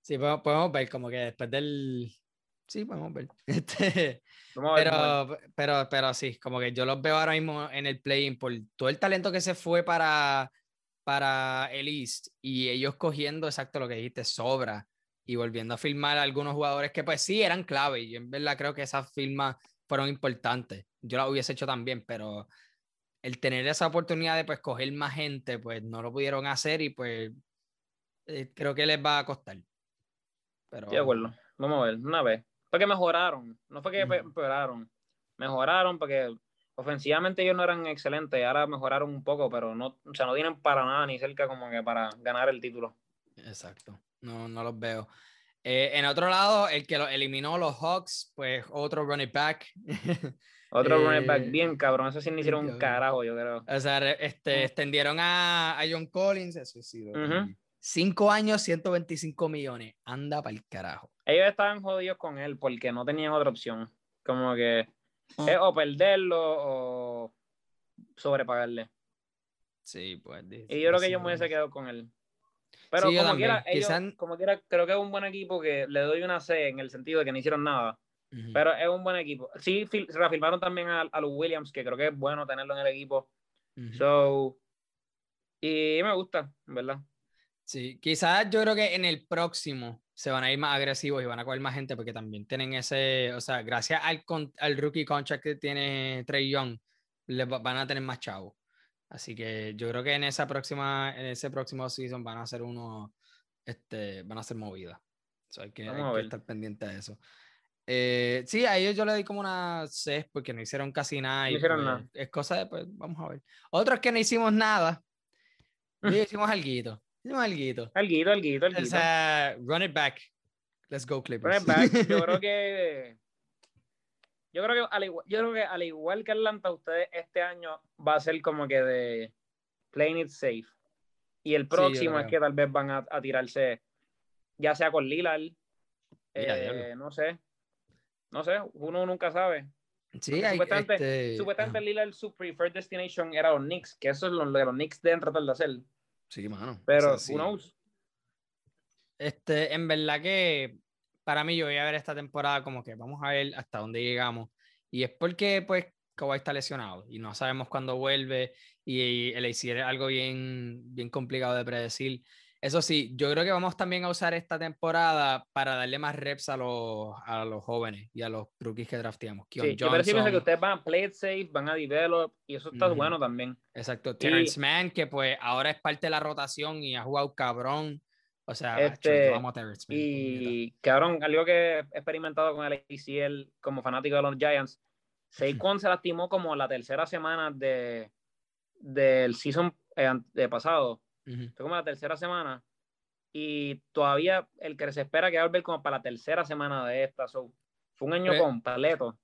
Sí, podemos, ver como que después del... Sí, podemos ver. Este, pero, pero, pero sí, como que yo los veo ahora mismo en el play por todo el talento que se fue para, para el East y ellos cogiendo exacto lo que dijiste, sobra y volviendo a filmar a algunos jugadores que pues sí eran clave y yo en verdad creo que esas firmas fueron importantes. Yo las hubiese hecho también, pero el tener esa oportunidad de pues coger más gente, pues no lo pudieron hacer y pues eh, creo que les va a costar. Pero... de acuerdo. Vamos a ver, una vez. Fue que mejoraron, no fue que empeoraron. Mejoraron porque ofensivamente ellos no eran excelentes, ahora mejoraron un poco, pero no, o sea, no tienen para nada ni cerca como que para ganar el título. Exacto, no, no los veo. Eh, en otro lado, el que lo eliminó los Hawks, pues otro running back. Otro running back eh, bien cabrón, eso sí me hicieron un carajo, yo creo. O sea, este, extendieron a, a John Collins, eso sí. Cinco años, 125 millones. Anda para el carajo. Ellos estaban jodidos con él porque no tenían otra opción. Como que mm. es o perderlo o sobrepagarle. Sí, pues. Y yo creo que yo me hubiese quedado con él. Pero como, quiera, ellos, como quiera, creo que es un buen equipo que le doy una C en el sentido de que no hicieron nada. Pero es un buen equipo. Sí, reafirmaron también a, a, los Williams, que creo que es bueno tenerlo en el equipo. So, y me gusta, ¿verdad? Sí, quizás yo creo que en el próximo se van a ir más agresivos y van a coger más gente porque también tienen ese, o sea, gracias al, al rookie contract que tiene Trey Young, le van a tener más chavos. Así que yo creo que en esa próxima, en ese próximo season van a hacer uno, este, van a ser movidas. hay que, estar pendiente de eso. Eh, sí, a ellos yo le di como una C porque no hicieron casi nada. No hicieron pues, nada. Es cosa de, pues, vamos a ver. Otros que no hicimos nada, y hicimos algo. No, alguito. Alguito, alguito, alguito. O sea, run it back. Let's go, Clippers. Run it back. Yo creo que. Yo creo que, al igual, yo creo que al igual que Atlanta, ustedes este año va a ser como que de playing it safe. Y el próximo es que tal vez van a, a tirarse, ya sea con Lillard, eh, no sé, no sé, uno nunca sabe. Sí, hay, supuestamente, este... supuestamente Lillard, su preferred destination era los Knicks, que eso es lo que los Knicks deben tratar de hacer. Sí, mano. Pero, o Este, en verdad que para mí yo voy a ver esta temporada como que vamos a ver hasta dónde llegamos. Y es porque, pues, Kawhi está lesionado y no sabemos cuándo vuelve y el AC es algo bien, bien complicado de predecir. Eso sí, yo creo que vamos también a usar esta temporada para darle más reps a los, a los jóvenes y a los rookies que drafteamos. Sí, yo parece que ustedes van a play it safe, van a develop y eso está bueno también. Exacto. Terrence Mann, que pues ahora es parte de la rotación y ha jugado cabrón. O sea, este, vamos a Terrence Mann. Y cabrón, algo que he experimentado con el ACL como fanático de los Giants, Saquon se lastimó como la tercera semana de, del season eh, de pasado fue como la tercera semana. y todavía el que se espera que va a volver como para la tercera semana de esta. fue un año con completo.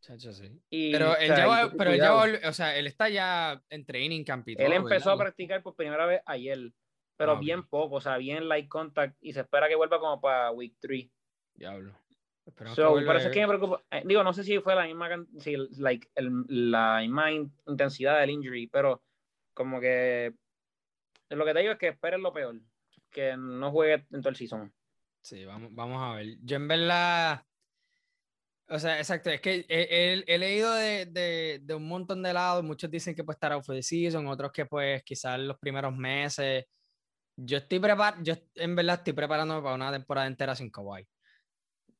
Chacho, sí. pero él ya, pero él o sea, él está ya en training camp Él empezó a practicar por primera vez ayer, pero ah, bien poco, o sea, bien light contact y se espera que vuelva como para week 3. Diablo. So, por eso es que me preocupa. Eh, digo, no sé si fue la misma, si, like, el, la misma intensidad del injury, pero como que lo que te digo es que esperen lo peor, que no juegue en todo el season. Sí, vamos, vamos a ver. Yo en verdad, o sea, exacto, es que he, he, leído de, de, de, un montón de lados, muchos dicen que puede estar out for the season, otros que pues quizás los primeros meses. Yo estoy preparado, yo en verdad estoy preparándome para una temporada entera sin Kawhi.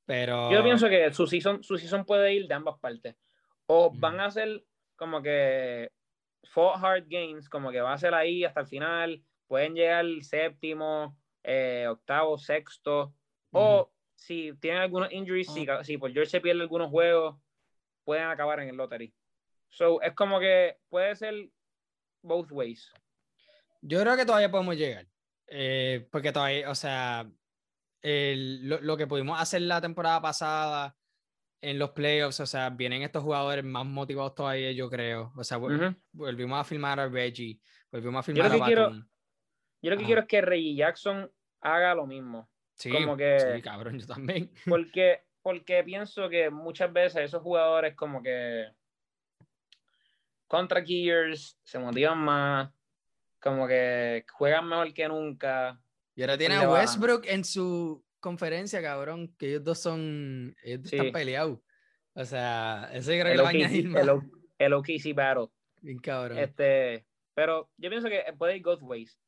Pero... Yo pienso que su season, su season puede ir de ambas partes. O van a ser como que four hard games, como que va a ser ahí hasta el final. Pueden llegar séptimo, eh, octavo, sexto. O si tienen algunos injuries, si, si, por George se pierde algunos juegos, pueden acabar en el lottery. So, es como que puede ser both ways. Yo creo que todavía podemos llegar. Eh, porque todavía, o sea, lo, que pudimos hacer la temporada pasada en los playoffs, o sea, vienen estos jugadores más motivados todavía, yo creo. O sea, volvimos a filmar a Reggie, volvimos a filmar yo lo a que quiero, Yo lo que quiero es que Reggie Jackson haga lo mismo. Sí, como que, sí, cabrón, yo también. Porque, porque pienso que muchas veces esos jugadores como que contra Gears se motivan más, como que juegan mejor que nunca. Y ahora tiene a Westbrook en su conferencia, cabrón, que ellos dos son, ellos están peleados. O sea, eso creo que lo va a añadir más. El, el OKC Battle. Bien cabrón. Este, pero yo pienso que puede ir both ways.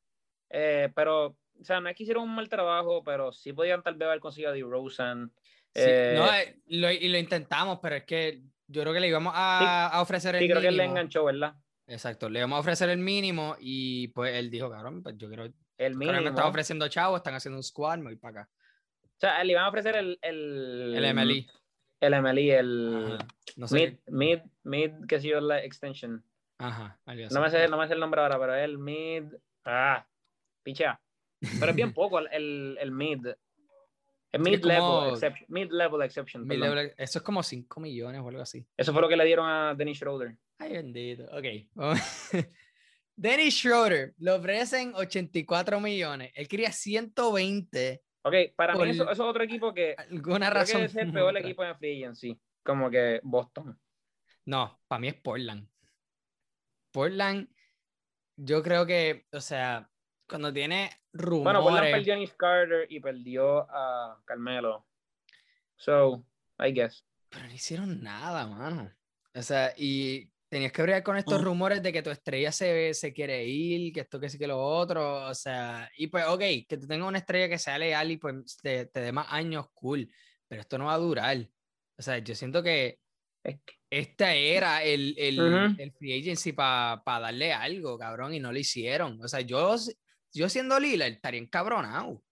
Eh, pero, o sea, no es que hicieron un mal trabajo, pero sí podían tal vez haber conseguido a DeRozan. Eh, no, eh, lo, y lo intentamos, pero es que yo creo que le íbamos a, a ofrecer el sí, creo que él le enganchó, ¿verdad? Exacto, le íbamos a ofrecer el mínimo y pues él dijo, cabrón, pues yo quiero el mínimo. me están ofreciendo chavo, están haciendo un squad, me voy para acá. O sea, le iban a ofrecer el. El, el MLE. El MLE, el. No sé mid, mid, mid, que es la extension. Ajá. No me, sé, no me sé el nombre ahora, pero el mid. Ah, picha. Pero es bien poco el, el, mid. El mid, level exception, mid level exception. Mid level, eso es como 5 millones o algo así. Eso fue lo que le dieron a Dennis Schroeder. Ay, bendito. Ok. Dennis Schroeder le ofrecen 84 millones. Él quería 120. Ok, para mí eso, es otro equipo que. Alguna razón. es el peor equipo en free agency. Como que Boston. No, para mí es Portland. Portland, yo creo que, o sea, cuando tiene rumores. Bueno, Portland perdió a Nick Carter y perdió a Carmelo. So, I guess. Pero no hicieron nada, mano. O sea, y tenías que bregar con estos rumores de que tu estrella se, se quiere ir, que esto, que sí, que lo otro, o sea, y pues, ok, que tú tengas una estrella que sea leal y pues te, te dé más años, cool, pero esto no va a durar. O sea, yo siento que esta era el, el, el free agency para darle algo, cabrón, y no lo hicieron. O sea, yo, yo siendo Lila estaría encabronado.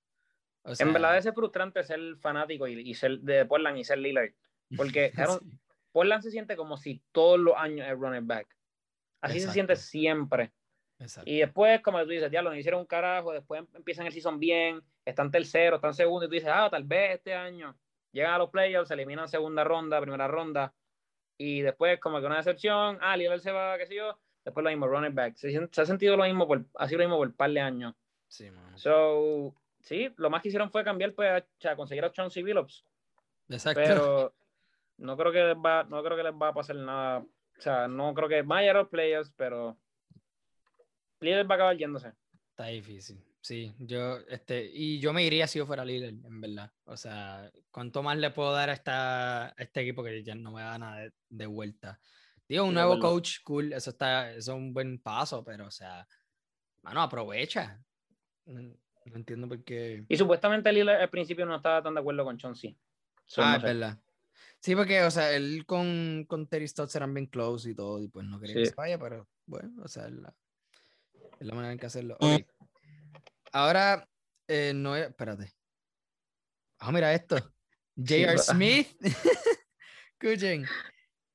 O sea, en verdad es frustrante ser fanático y, y, ser de Portland y ser Lillard, porque Portland se siente como si todos los años es running back. Así se siente siempre. Y después, como tú dices, ya lo hicieron un carajo, después empiezan el season bien, están tercero, están segundo, y tú dices, ah, tal vez este año llegan a los playoffs, se eliminan segunda ronda, primera ronda, y después como que una decepción, ah, Lillard se va, qué sé yo, después lo mismo, running back. Se, ha sentido lo mismo, por, así lo mismo por un par de años. Sí, man. So, sí, lo más que hicieron fue cambiar, pues, a, conseguir a Chauncey Billups. Exacto. Pero no creo que les va, no creo que les va a pasar nada. O sea, no creo que vaya a los players, pero líder va a acabar yéndose. Está difícil. Sí, yo, este, y yo me iría si yo fuera líder, en verdad. O sea, ¿cuánto más le puedo dar a, esta, este equipo que ya no me da nada de, vuelta? Digo, un nuevo coach, cool, eso está, eso es un buen paso, pero, o sea, mano, aprovecha. No, entiendo por qué. Y supuestamente Lillard al principio no estaba tan de acuerdo con Chauncey. ah, es verdad. Sí, porque, o sea, él con, con Terry Stotts eran bien close y todo, y pues no quería que se vaya, pero bueno, o sea, es la, es la manera en que hacerlo. Okay. Ahora, eh, no, espérate. Ah, mira esto. J.R. Smith. Escuchen.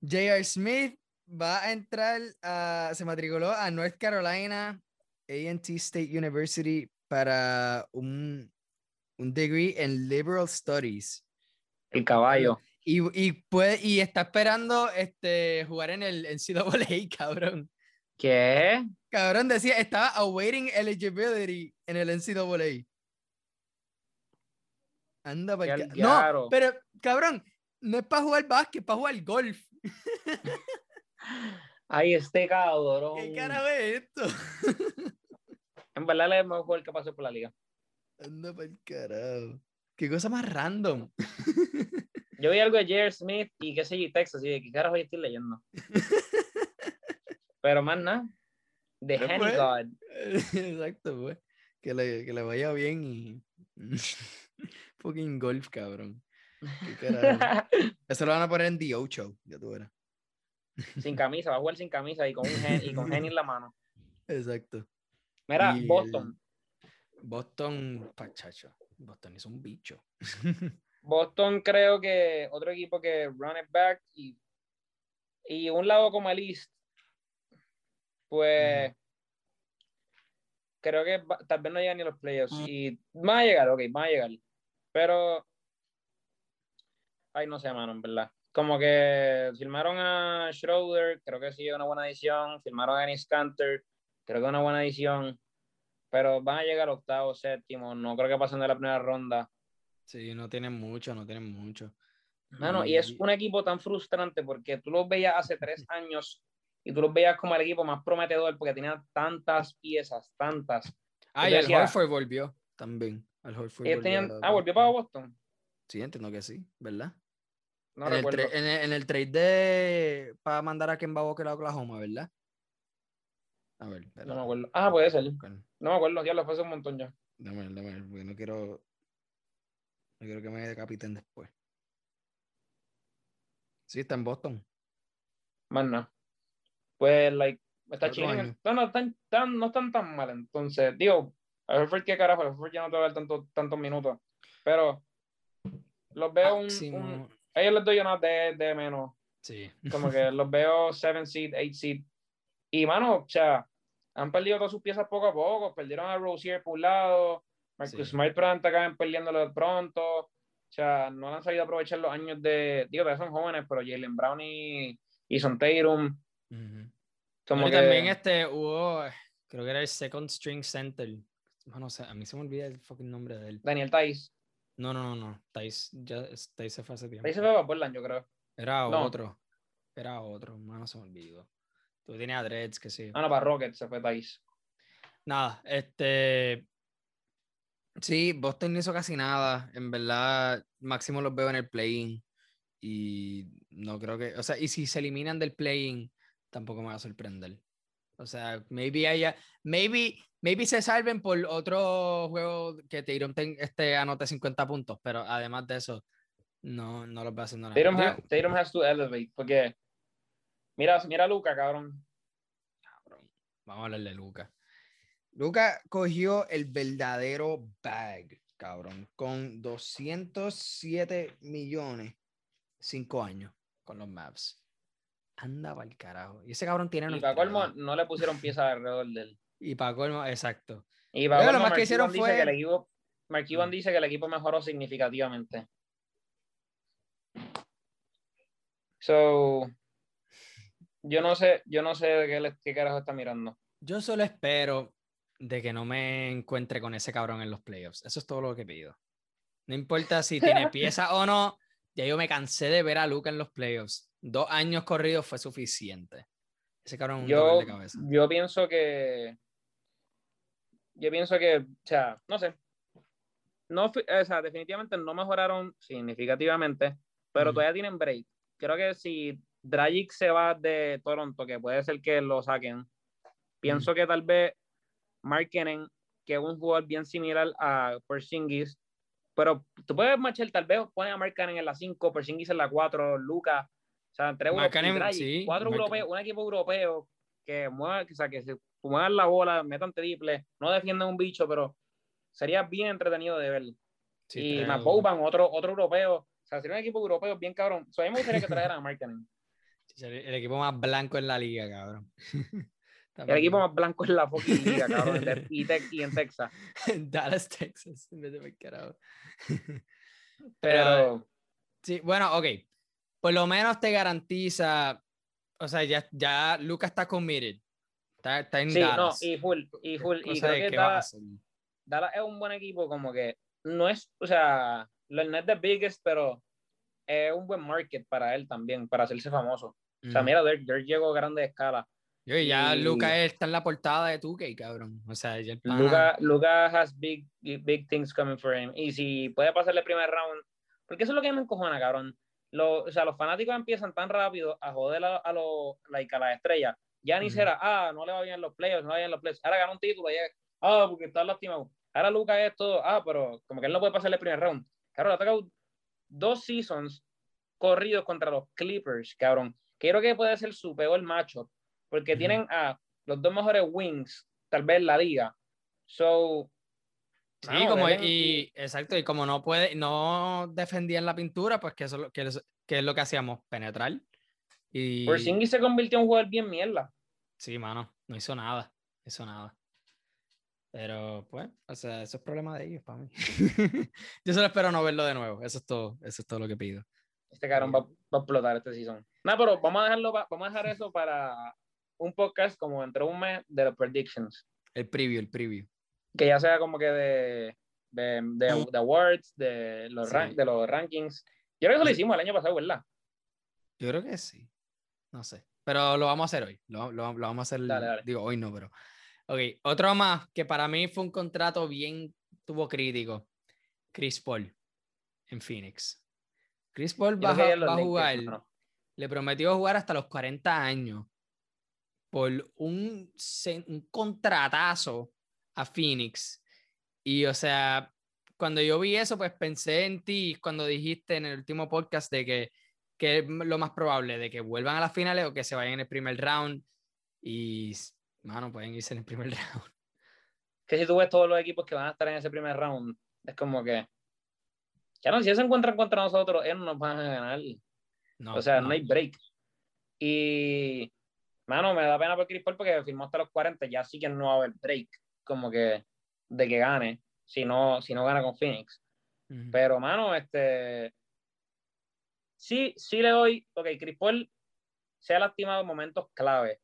J.R. Smith va a entrar, a, se matriculó a North Carolina A&T State University para un un degree en Liberal Studies. El caballo. Y, y, puede, y está esperando este, jugar en el NCAA, cabrón. ¿Qué? Cabrón, decía, estaba awaiting eligibility en el NCAA. Anda para No, pero cabrón, no es para jugar básquet, es para jugar golf. Ay, este cabrón. ¿Qué cara es esto? en verdad el mejor que pasó por la liga. Anda para el carajo. Qué cosa más random. Yo vi algo de Jerry Smith y qué sé yo, Texas, y de qué carajo estoy leyendo. Pero más nada. De Henny pues, God. Exacto, pues. Que le, que le vaya bien y. Fucking golf, cabrón. Eso lo van a poner en The Ocho, ya tú verás. Sin camisa, va a jugar sin camisa y con, un y con Henny en la mano. Exacto. Mira, Boston. Boston, pachacho. Boston es un bicho. Boston creo que otro equipo que run it back y, y un lado como el East, pues creo que tal vez no llegan ni los playoffs. Y van a llegar, ok, van a llegar. Pero, ay, no sé, mano, en verdad. Como que firmaron a Schroeder, creo que sí, una buena edición. Firmaron a Dennis Canter, creo que una buena edición. Pero van a llegar octavo, séptimo. No creo que pasen de la primera ronda. Sí, no tienen mucho, no tienen mucho. Mano, y, es un equipo tan frustrante porque tú los veías hace tres años y tú los veías como el equipo más prometedor porque tenía tantas piezas, tantas. Ah, y el Horford volvió también. El Horford volvió ah, volvió para Boston. Sí, entiendo que sí, ¿verdad? No en, recuerdo. El en, el, trade de para mandar a Kemba Walker a Oklahoma, ¿verdad? A ver, no me acuerdo. Ah, puede ser. No me acuerdo, ya lo fue hace un montón ya. Dame, dame, porque no quiero. No quiero que me decapiten después. Sí, está en Boston. Más nada. Pues, like, está chido. No, no, están, tan, no están tan mal. Entonces, digo, a ver qué carajo, a ya no te va a dar tanto, tantos minutos. Pero los veo un, Ellos les doy una de, de menos. Sí. Como que los veo 7 seed, 8 seed. Y, mano, o sea, han perdido todas sus piezas poco a poco. Perdieron a Rosier por un lado. Marcus Smart Smart acaban perdiéndolo de pronto. O sea, no han sabido aprovechar los años de. Digo, que son jóvenes, pero Jalen Brown y, y Son Tatum. Como que... también este hubo, creo que era el second string center. No sé, a mí se me olvida el fucking nombre de él. Daniel Tais. No, no, no, no. Ya, Tais se fue hace tiempo. Tais se fue a Portland, yo creo. Era otro. Era otro, no se me olvidó. Tú tienes a Dreads, que sí. Ah, no, para Rockets se fue Tais. Nada, este. Sí, Boston no hizo casi nada. En verdad, máximo los veo en el play-in. Y no creo que. O sea, y si se eliminan del play-in, tampoco me va a sorprender. O sea, maybe haya. Maybe, maybe se salven por otro juego que Tyron este, anote 50 puntos, pero además de eso, no, no los va haciendo nada. Tatum, has to elevate, porque. Mira, mira a Luca, cabrón. Cabrón. Vamos a hablarle de Luca. Luca cogió el verdadero bag, cabrón, con 207 millones, cinco años con los Maps. Andaba el carajo. Y ese cabrón tiene. Y para colmo, no le pusieron piezas alrededor de él. Y para colmo, exacto. Y para colmo, lo más que hicieron fue. Dice que el equipo, Mark Cuban mm. dice que el equipo mejoró significativamente. So. Yo no sé, yo no sé de qué, qué carajo está mirando. Yo solo espero de que no me encuentre con ese cabrón en los playoffs. Eso es todo lo que pido. No importa si tiene pieza o no, ya yo me cansé de ver a Luca en los playoffs. Dos años corridos fue suficiente. Ese cabrón un yo, de cabeza. Yo pienso que. Yo pienso que, o sea, no sé. No, o sea, definitivamente no mejoraron significativamente, pero todavía tienen break. Creo que si Dragic se va de Toronto, que puede ser que lo saquen, pienso que tal vez Mark Kennan, que es un jugador bien similar a Porzingis, pero tú puedes marchar, tal vez pones a Mark Cannon en la 5, Porzingis en la 4, Lucas, o sea, tres sí, cuatro europeos, un equipo europeo que mueva, o sea, que se muevan la bola, metan triple, no defiendan un bicho, pero sería bien entretenido de ver. y más Boban, otro, otro europeo, o sea, sería un equipo europeo bien cabrón. O sea, a mí me gustaría que trajeran a Mark Cannon. El equipo más blanco en la liga, cabrón. El equipo más blanco es la fucking liga, cabrón. y, y en Texas. En Dallas, Texas. En vez de carajo. Pero. Sí, bueno, ok. Por lo menos te garantiza. O sea, ya, ya Lucas está committed. Está, está en sí, no, y full. Y full. y creo que Dallas, Dallas es un buen equipo, como que no es. O sea, no es the biggest, pero es un buen market para él también, para hacerse famoso. O sea, mira, Dirk, Dirk llegó a grande escala. Yo, ya Luca está en la portada de 2K, cabrón. O sea, ya Luca, Luca has big, big things coming for him. Y si puede pasarle el primer round, porque eso es lo que me encojona, cabrón. o sea, los fanáticos empiezan tan rápido a joder a, a, lo, like, a las estrellas. Ya ni será, ah, no le va bien los playoffs, no le va bien los playoffs. Ahora gana un título, ya, ah, porque está lastimado. Ahora Luca es todo, ah, pero como que él no puede pasarle el primer round. Cabrón, ha tocado dos seasons corridos contra los Clippers, cabrón. Creo que puede ser su peor macho, porque tienen a los dos mejores wings, tal vez la liga. So. Sí, como y, exacto, y como no puede, no defendían la pintura, pues que eso que, que es lo que hacíamos, penetrar. Y... Por se convirtió en un jugador bien mierda. Sí, mano, no hizo nada, hizo nada. Pero, pues, o sea, eso es problema de ellos para mí. Yo solo espero no verlo de nuevo. Eso es todo, eso es todo lo que pido. Este cabrón va, a explotar este season. No, pero vamos a dejarlo, vamos a dejar eso para un podcast como entre un mes de los predictions. El preview, el preview. Que ya sea como que de, de, de, awards, de los, de los rankings. Yo creo que eso lo hicimos el año pasado, ¿verdad? Yo creo que sí. No sé. Pero lo vamos a hacer hoy. Lo, lo, lo vamos a hacer. Digo, hoy no, pero. Ok, otro más que para mí fue un contrato bien tuvo crítico. Chris Paul en Phoenix. Chris Paul va, a jugar. Le prometió jugar hasta los 40 años por un, un contratazo a Phoenix. Y o sea, cuando yo vi eso, pues pensé en ti cuando dijiste en el último podcast de que, que es lo más probable de que vuelvan a las finales o que se vayan en el primer round. Y mano, pueden irse en el primer round. Que si tú ves todos los equipos que van a estar en ese primer round, es como que. Ya no, si ellos se encuentran contra nosotros, ellos no nos van a ganar. No, o sea, no. hay break. Y. Mano, me da pena por Chris Paul porque firmó hasta los 40, ya sí que no va a haber break, como que de que gane, si no, si no gana con Phoenix. Pero, mano, este. Sí, sí le doy. Ok, Chris Paul se ha lastimado en momentos clave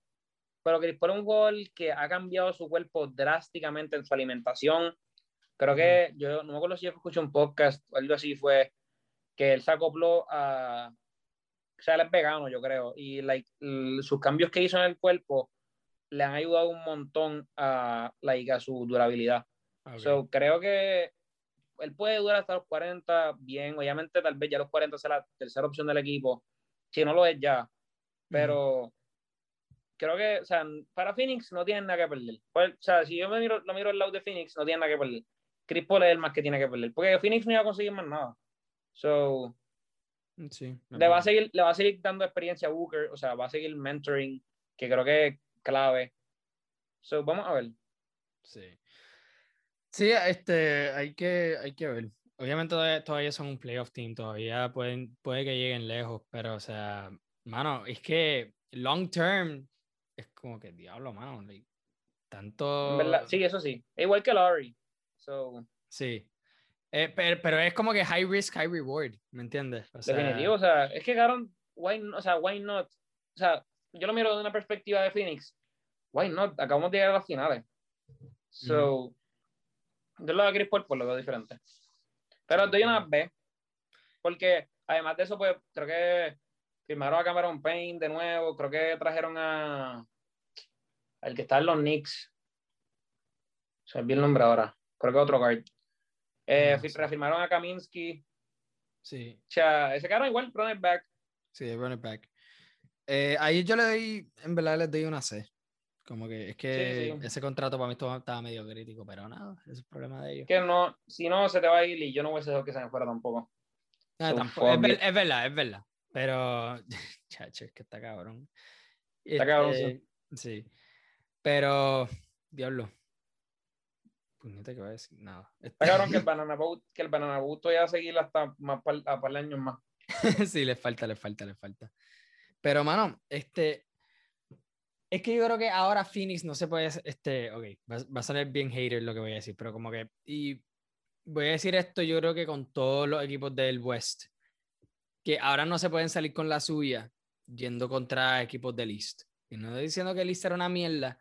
pero Chris Paul es un jugador que ha cambiado su cuerpo drásticamente en su alimentación. Creo que yo no me acuerdo si yo escuché un podcast o algo así, fue que él se acopló a. O sea, él es vegano, yo creo, y like, sus cambios que hizo en el cuerpo le han ayudado un montón a, like, a su durabilidad. So, creo que él puede durar hasta los 40 bien. Obviamente, tal vez ya los 40 sea la tercera opción del equipo, si no lo es ya. Pero creo que, o sea, para Phoenix no tienen nada que perder. Pues, o sea, si yo me miro, lo miro al lado de Phoenix, no tienen nada que perder. Chris Paul es el más que tiene que perder, porque Phoenix no iba a conseguir más nada. So, sí, le, va a seguir, le va a seguir dando experiencia a Booker, o sea, va a seguir mentoring, que creo que es clave. So, vamos a ver. Sí. Sí, este, hay que, hay que ver. Obviamente todavía, son un playoff team, todavía pueden, puede que lleguen lejos, pero o sea, mano, es que long term es como que diablo, mano. tanto. Sí, eso sí. Igual que Laurie. So... Sí. Eh, pero, es como que high risk, high reward, ¿me entiendes? Definitivo, o sea, es que Garon, why, o sea, why not? O sea, yo lo miro de una perspectiva de Phoenix. Why not? Acabamos de llegar a las finales. So, yo lo de Chris Paul por lo veo diferente. Pero doy una B. Porque además de eso, pues creo que firmaron a Cameron Payne de nuevo. Creo que trajeron a. El que está en los Knicks. Se me el nombre ahora. Creo que otro guard. Eh, Refirmaron a Kaminsky. Sí. O sea, ese cara igual, running back. Sí, running back. Eh, ahí yo le doy, en verdad les doy una C. Como que es que ese contrato para mí estaba medio crítico, pero nada, ese es el problema de ellos. Que no, si no se te va a ir y yo no voy a ser que se me fuera tampoco. Ah, tampoco. Es, es, verdad, es verdad. Pero, chacho, es que está cabrón. Está cabrón, sí. Este, sí. Pero, diablo. Puñeta que va a decir nada. Está cabrón que el Banana Boat, que el Banana Boat todavía a seguir hasta más para, para años más. sí, le falta, le falta, le falta. Pero, mano, este. Es que yo creo que ahora Phoenix no se puede, este, ok, va, va, a salir bien hater lo que voy a decir, pero como que, y voy a decir esto yo creo que con todos los equipos del West, que ahora no se pueden salir con la suya yendo contra equipos del East. Y no estoy diciendo que el East era una mierda,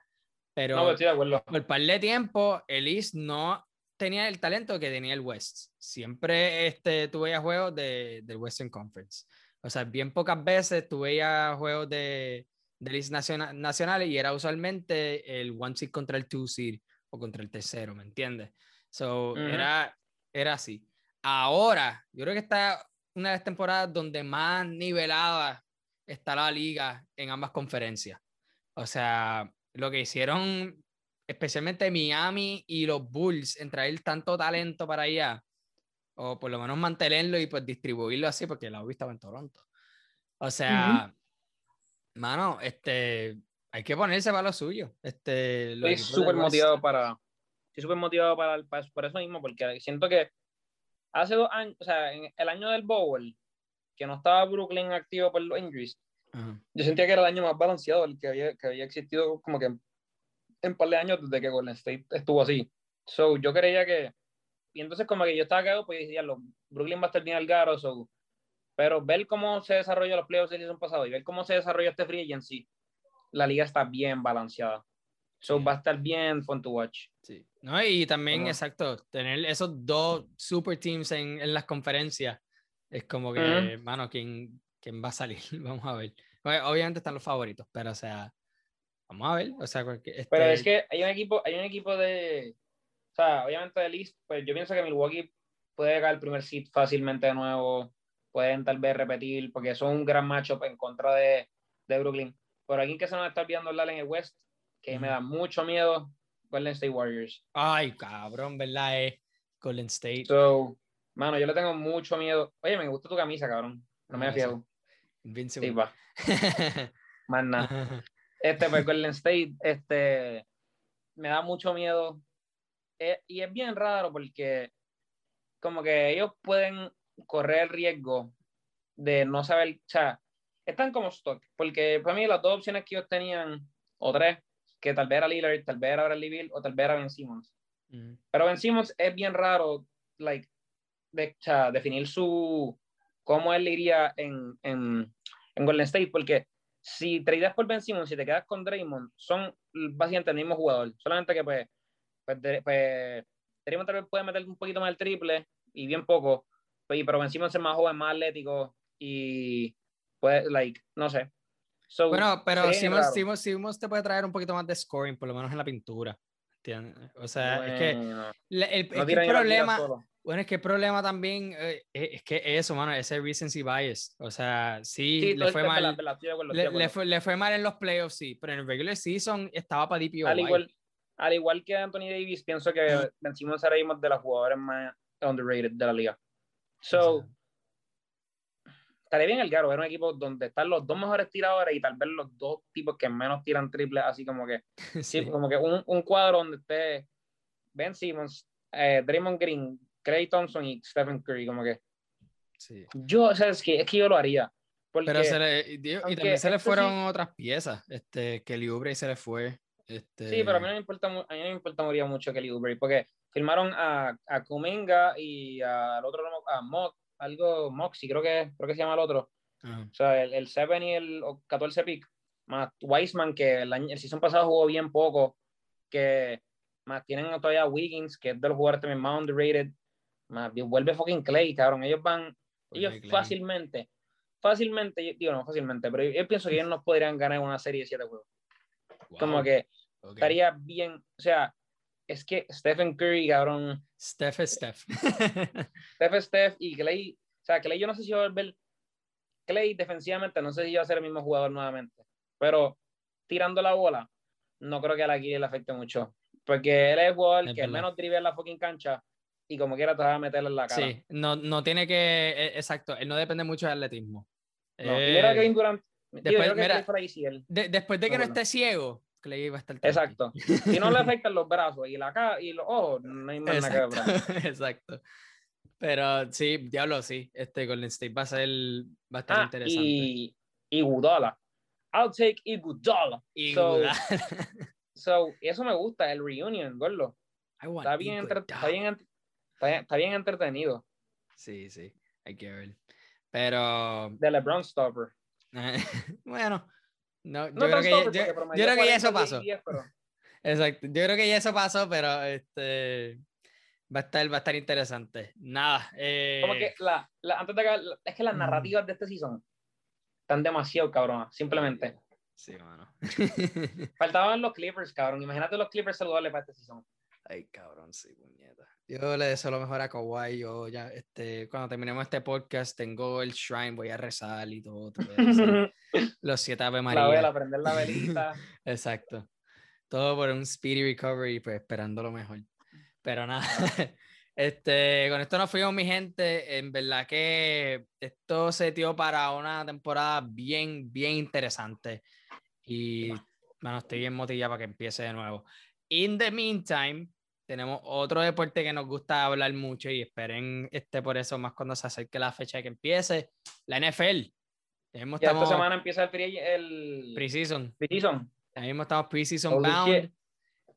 pero no, estoy de acuerdo. por par de tiempo el East no tenía el talento que tenía el West. Siempre este, tuve juegos de, del Western Conference. O sea, bien pocas veces tuve juegos de, de East nacional, nacionales y era usualmente el one seed contra el two seed o contra el tercero, ¿me entiendes? So, era, era así. Ahora, yo creo que está una de las temporadas donde más nivelada está la liga en ambas conferencias. O sea, lo que hicieron especialmente Miami y los Bulls en traer tanto talento para allá, o por lo menos mantenerlo y pues distribuirlo así, porque la UBI estaba en Toronto. O sea, mano, este, hay que ponerse para lo suyo. Este, estoy súper motivado para, estoy súper motivado para, para, por eso mismo, porque siento que hace dos años, o sea, en el año del Bowl, que no estaba Brooklyn activo por los injuries, yo sentía que era el año más balanceado, el que había, que había existido como que en, par de años desde que Golden State estuvo así. So, yo creía que, y entonces como que yo estaba cagado, pues decía, lo, Brooklyn va a estar bien al garo, so, pero ver cómo se desarrolló los playoffs del año pasado y ver cómo se desarrolló este free agency, la liga está bien balanceada. So, va a estar bien fun to watch. Sí. No, y también, exacto, tener esos dos super teams en, en las conferencias es como que, hermano, ¿quién, ¿quién va a salir? Vamos a ver. Obviamente están los favoritos, pero o sea, vamos a ver. O sea, este... Pero es que hay un equipo, hay un equipo de, o sea, obviamente de List, pues yo pienso que Milwaukee puede llegar al primer seed fácilmente de nuevo, pueden tal vez repetir, porque son un gran matchup en contra de, de Brooklyn. Pero alguien que se nos está olvidando hablar en el West, que me da mucho miedo, Golden State Warriors. Ay, cabrón, ¿verdad? Eh? Golden State. So, mano, yo le tengo mucho miedo. Oye, me gusta tu camisa, cabrón. No me da Invincible. Sí, va. Más nada. Este, pues Golden State, este, me da mucho miedo. Eh, y es bien raro porque como que ellos pueden correr el riesgo de no saber, o sea, están como stock, porque para mí las dos opciones que ellos tenían, o tres, que tal vez era Lillard, tal vez era Bradley Bill, o tal vez era Ben Simmons. Pero Ben Simmons es bien raro, like, de, o sea, definir su, cómo él iría en, en, en Golden State, porque si tradeas por Ben Simmons, si te quedas con Draymond, son básicamente el mismo jugador, solamente que pues, pues, pues Draymond tal vez puede meter un poquito más el triple y bien poco, pues, pero Ben Simmons es más joven, más atlético y pues, like, no sé. bueno, pero Simmons, Simmons, Simmons, te puede traer un poquito más de scoring, por lo menos en la pintura. O sea, es que el, el, problema, bueno, es que el problema también eh, eh, es que eso, mano, ese recency bias. O sea, sí, le fue mal. le, fue, le, fue, mal en los playoffs, sí, pero en el regular season estaba para DPO. Al igual, al igual que Anthony Davis, pienso que vencimos ahora mismo de los jugadores más underrated de la liga. So, estaría bien el Garo, ver un equipo donde están los dos mejores tiradores y tal vez los dos tipos que menos tiran triple, así como que, sí. como que un, un, cuadro donde esté Ben Simmons, eh, Draymond Green, Clay Thompson y Stephen Curry, como que. Sí. Yo, o sea, es que, es que yo lo haría. Pero se le, y, también se le fueron otras piezas. Este, Kelly Oubre se le fue. Este... Sí, pero a mí no me importa, a mí no me importa morir mucho Kelly Oubre, porque firmaron a, a Kuminga y al otro, a Mock, algo Moxie, creo que, creo que se llama el otro. O sea, el, el 7 y el 14 pick, más Wiseman, que el, año, el season pasado jugó bien poco, que más tienen todavía Wiggins, que es de los jugadores también más underrated. Más vuelve fucking Clay, cabrón. Ellos van, ellos fácilmente, fácilmente, digo no fácilmente, pero yo, pienso que ellos no podrían ganar una serie de siete juegos. Como que estaría bien, o sea, es que Stephen Curry, cabrón. Steph es Steph. Steph es Steph y Clay, o sea, Clay yo no sé si va a ver, Clay defensivamente no sé si va a ser el mismo jugador nuevamente, pero tirando la bola, no creo que a la le afecte mucho, porque él es el jugador que menos drive en la fucking cancha y como quiera te vas a meterle en la cara. Sí, no, no tiene que, e, exacto, él no depende mucho del atletismo. No, eh, mira Kevin Durant. Después, mira, de, después de que no, esté ciego, Clay va a estar Exacto. Si no le afectan los brazos y la cara y los ojos, no hay más nada que Exacto. Pero sí, diablo, sí. Este Golden State va a ser estar ah, interesante. Y, y Gudala. I'll take Iguodala. Iguodala. So, eso me gusta, el reunion, gordo. Está bien, está, bien, está, bien, entretenido. Sí, sí, hay que ver. Pero. De LeBron Stopper. bueno, no, yo, creo que, yo, creo que ya eso pasó. Exacto, yo creo que ya eso pasó, pero este va a estar, va a estar interesante. Nada. Eh... Como que la, la, antes de es que las narrativas de este season están demasiado cabronas, simplemente. Sí, mano. Faltaban los Clippers, cabrón. Imagínate los Clippers saludables para esta season. Ay, cabrón, sí, puñeta. Yo le deseo lo mejor a Kawhi. Yo ya, este, cuando terminemos este podcast, tengo el shrine, voy a rezar y todo. los siete Ave María. La vela, prender la velita. Exacto. Todo por un speedy recovery, pues esperando lo mejor. Pero nada. Este, con esto nos fuimos, mi gente. En verdad que esto se dio para una temporada bien, bien interesante. Y bueno, estoy bien motivada para que empiece de nuevo. In the meantime, tenemos otro deporte que nos gusta hablar mucho y esperen este por eso más cuando se acerque la fecha de que empiece, la NFL. Hemos esta semana empieza el, pre el... preseason. Preseason. Mismo estamos preseason bound.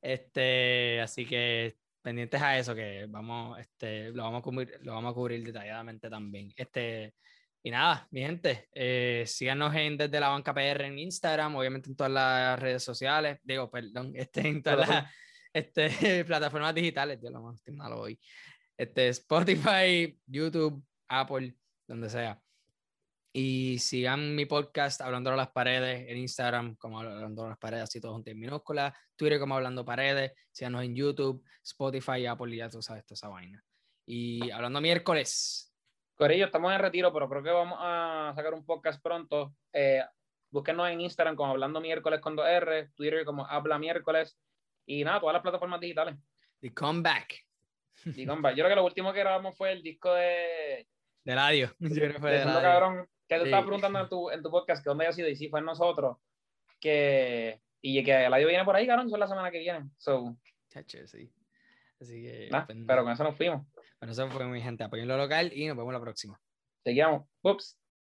Este, así que pendientes a eso que vamos, este, lo vamos a cubrir, lo vamos a cubrir detalladamente también. Este, y nada, mi gente, eh, síganos en Desde la Banca PR en Instagram, obviamente en todas las redes sociales, digo, perdón, este, en todas las este, plataformas digitales, Dios lo más malo hoy. Este, Spotify, YouTube, Apple, donde sea. Y sigan mi podcast Hablando a las Paredes en Instagram, como Hablando a las Paredes, así todos en minúsculas. Twitter como Hablando Paredes. Síganos en YouTube, Spotify, Apple, y ya tú sabes toda esa vaina. Y hablando miércoles, Corillo, estamos en retiro, pero creo que vamos a sacar un podcast pronto. Eh, búsquenos en Instagram como Hablando Miércoles con 2R, Twitter como Habla Miércoles y nada, todas las plataformas digitales. The Comeback. The Comeback. Yo creo que lo último que grabamos fue el disco de... De radio. Yo creo que fue de, cabrón, que te estaba preguntando en tu, en tu podcast que dónde haya sido y sí fue en nosotros. Que... Y que el audio viene por ahí, cabrón, son la semana que viene. So... Chacho, sí. Así que... pero con eso nos fuimos. Bueno, eso fue mi gente. Apoyen lo local y nos vemos la próxima. Seguimos. Ups.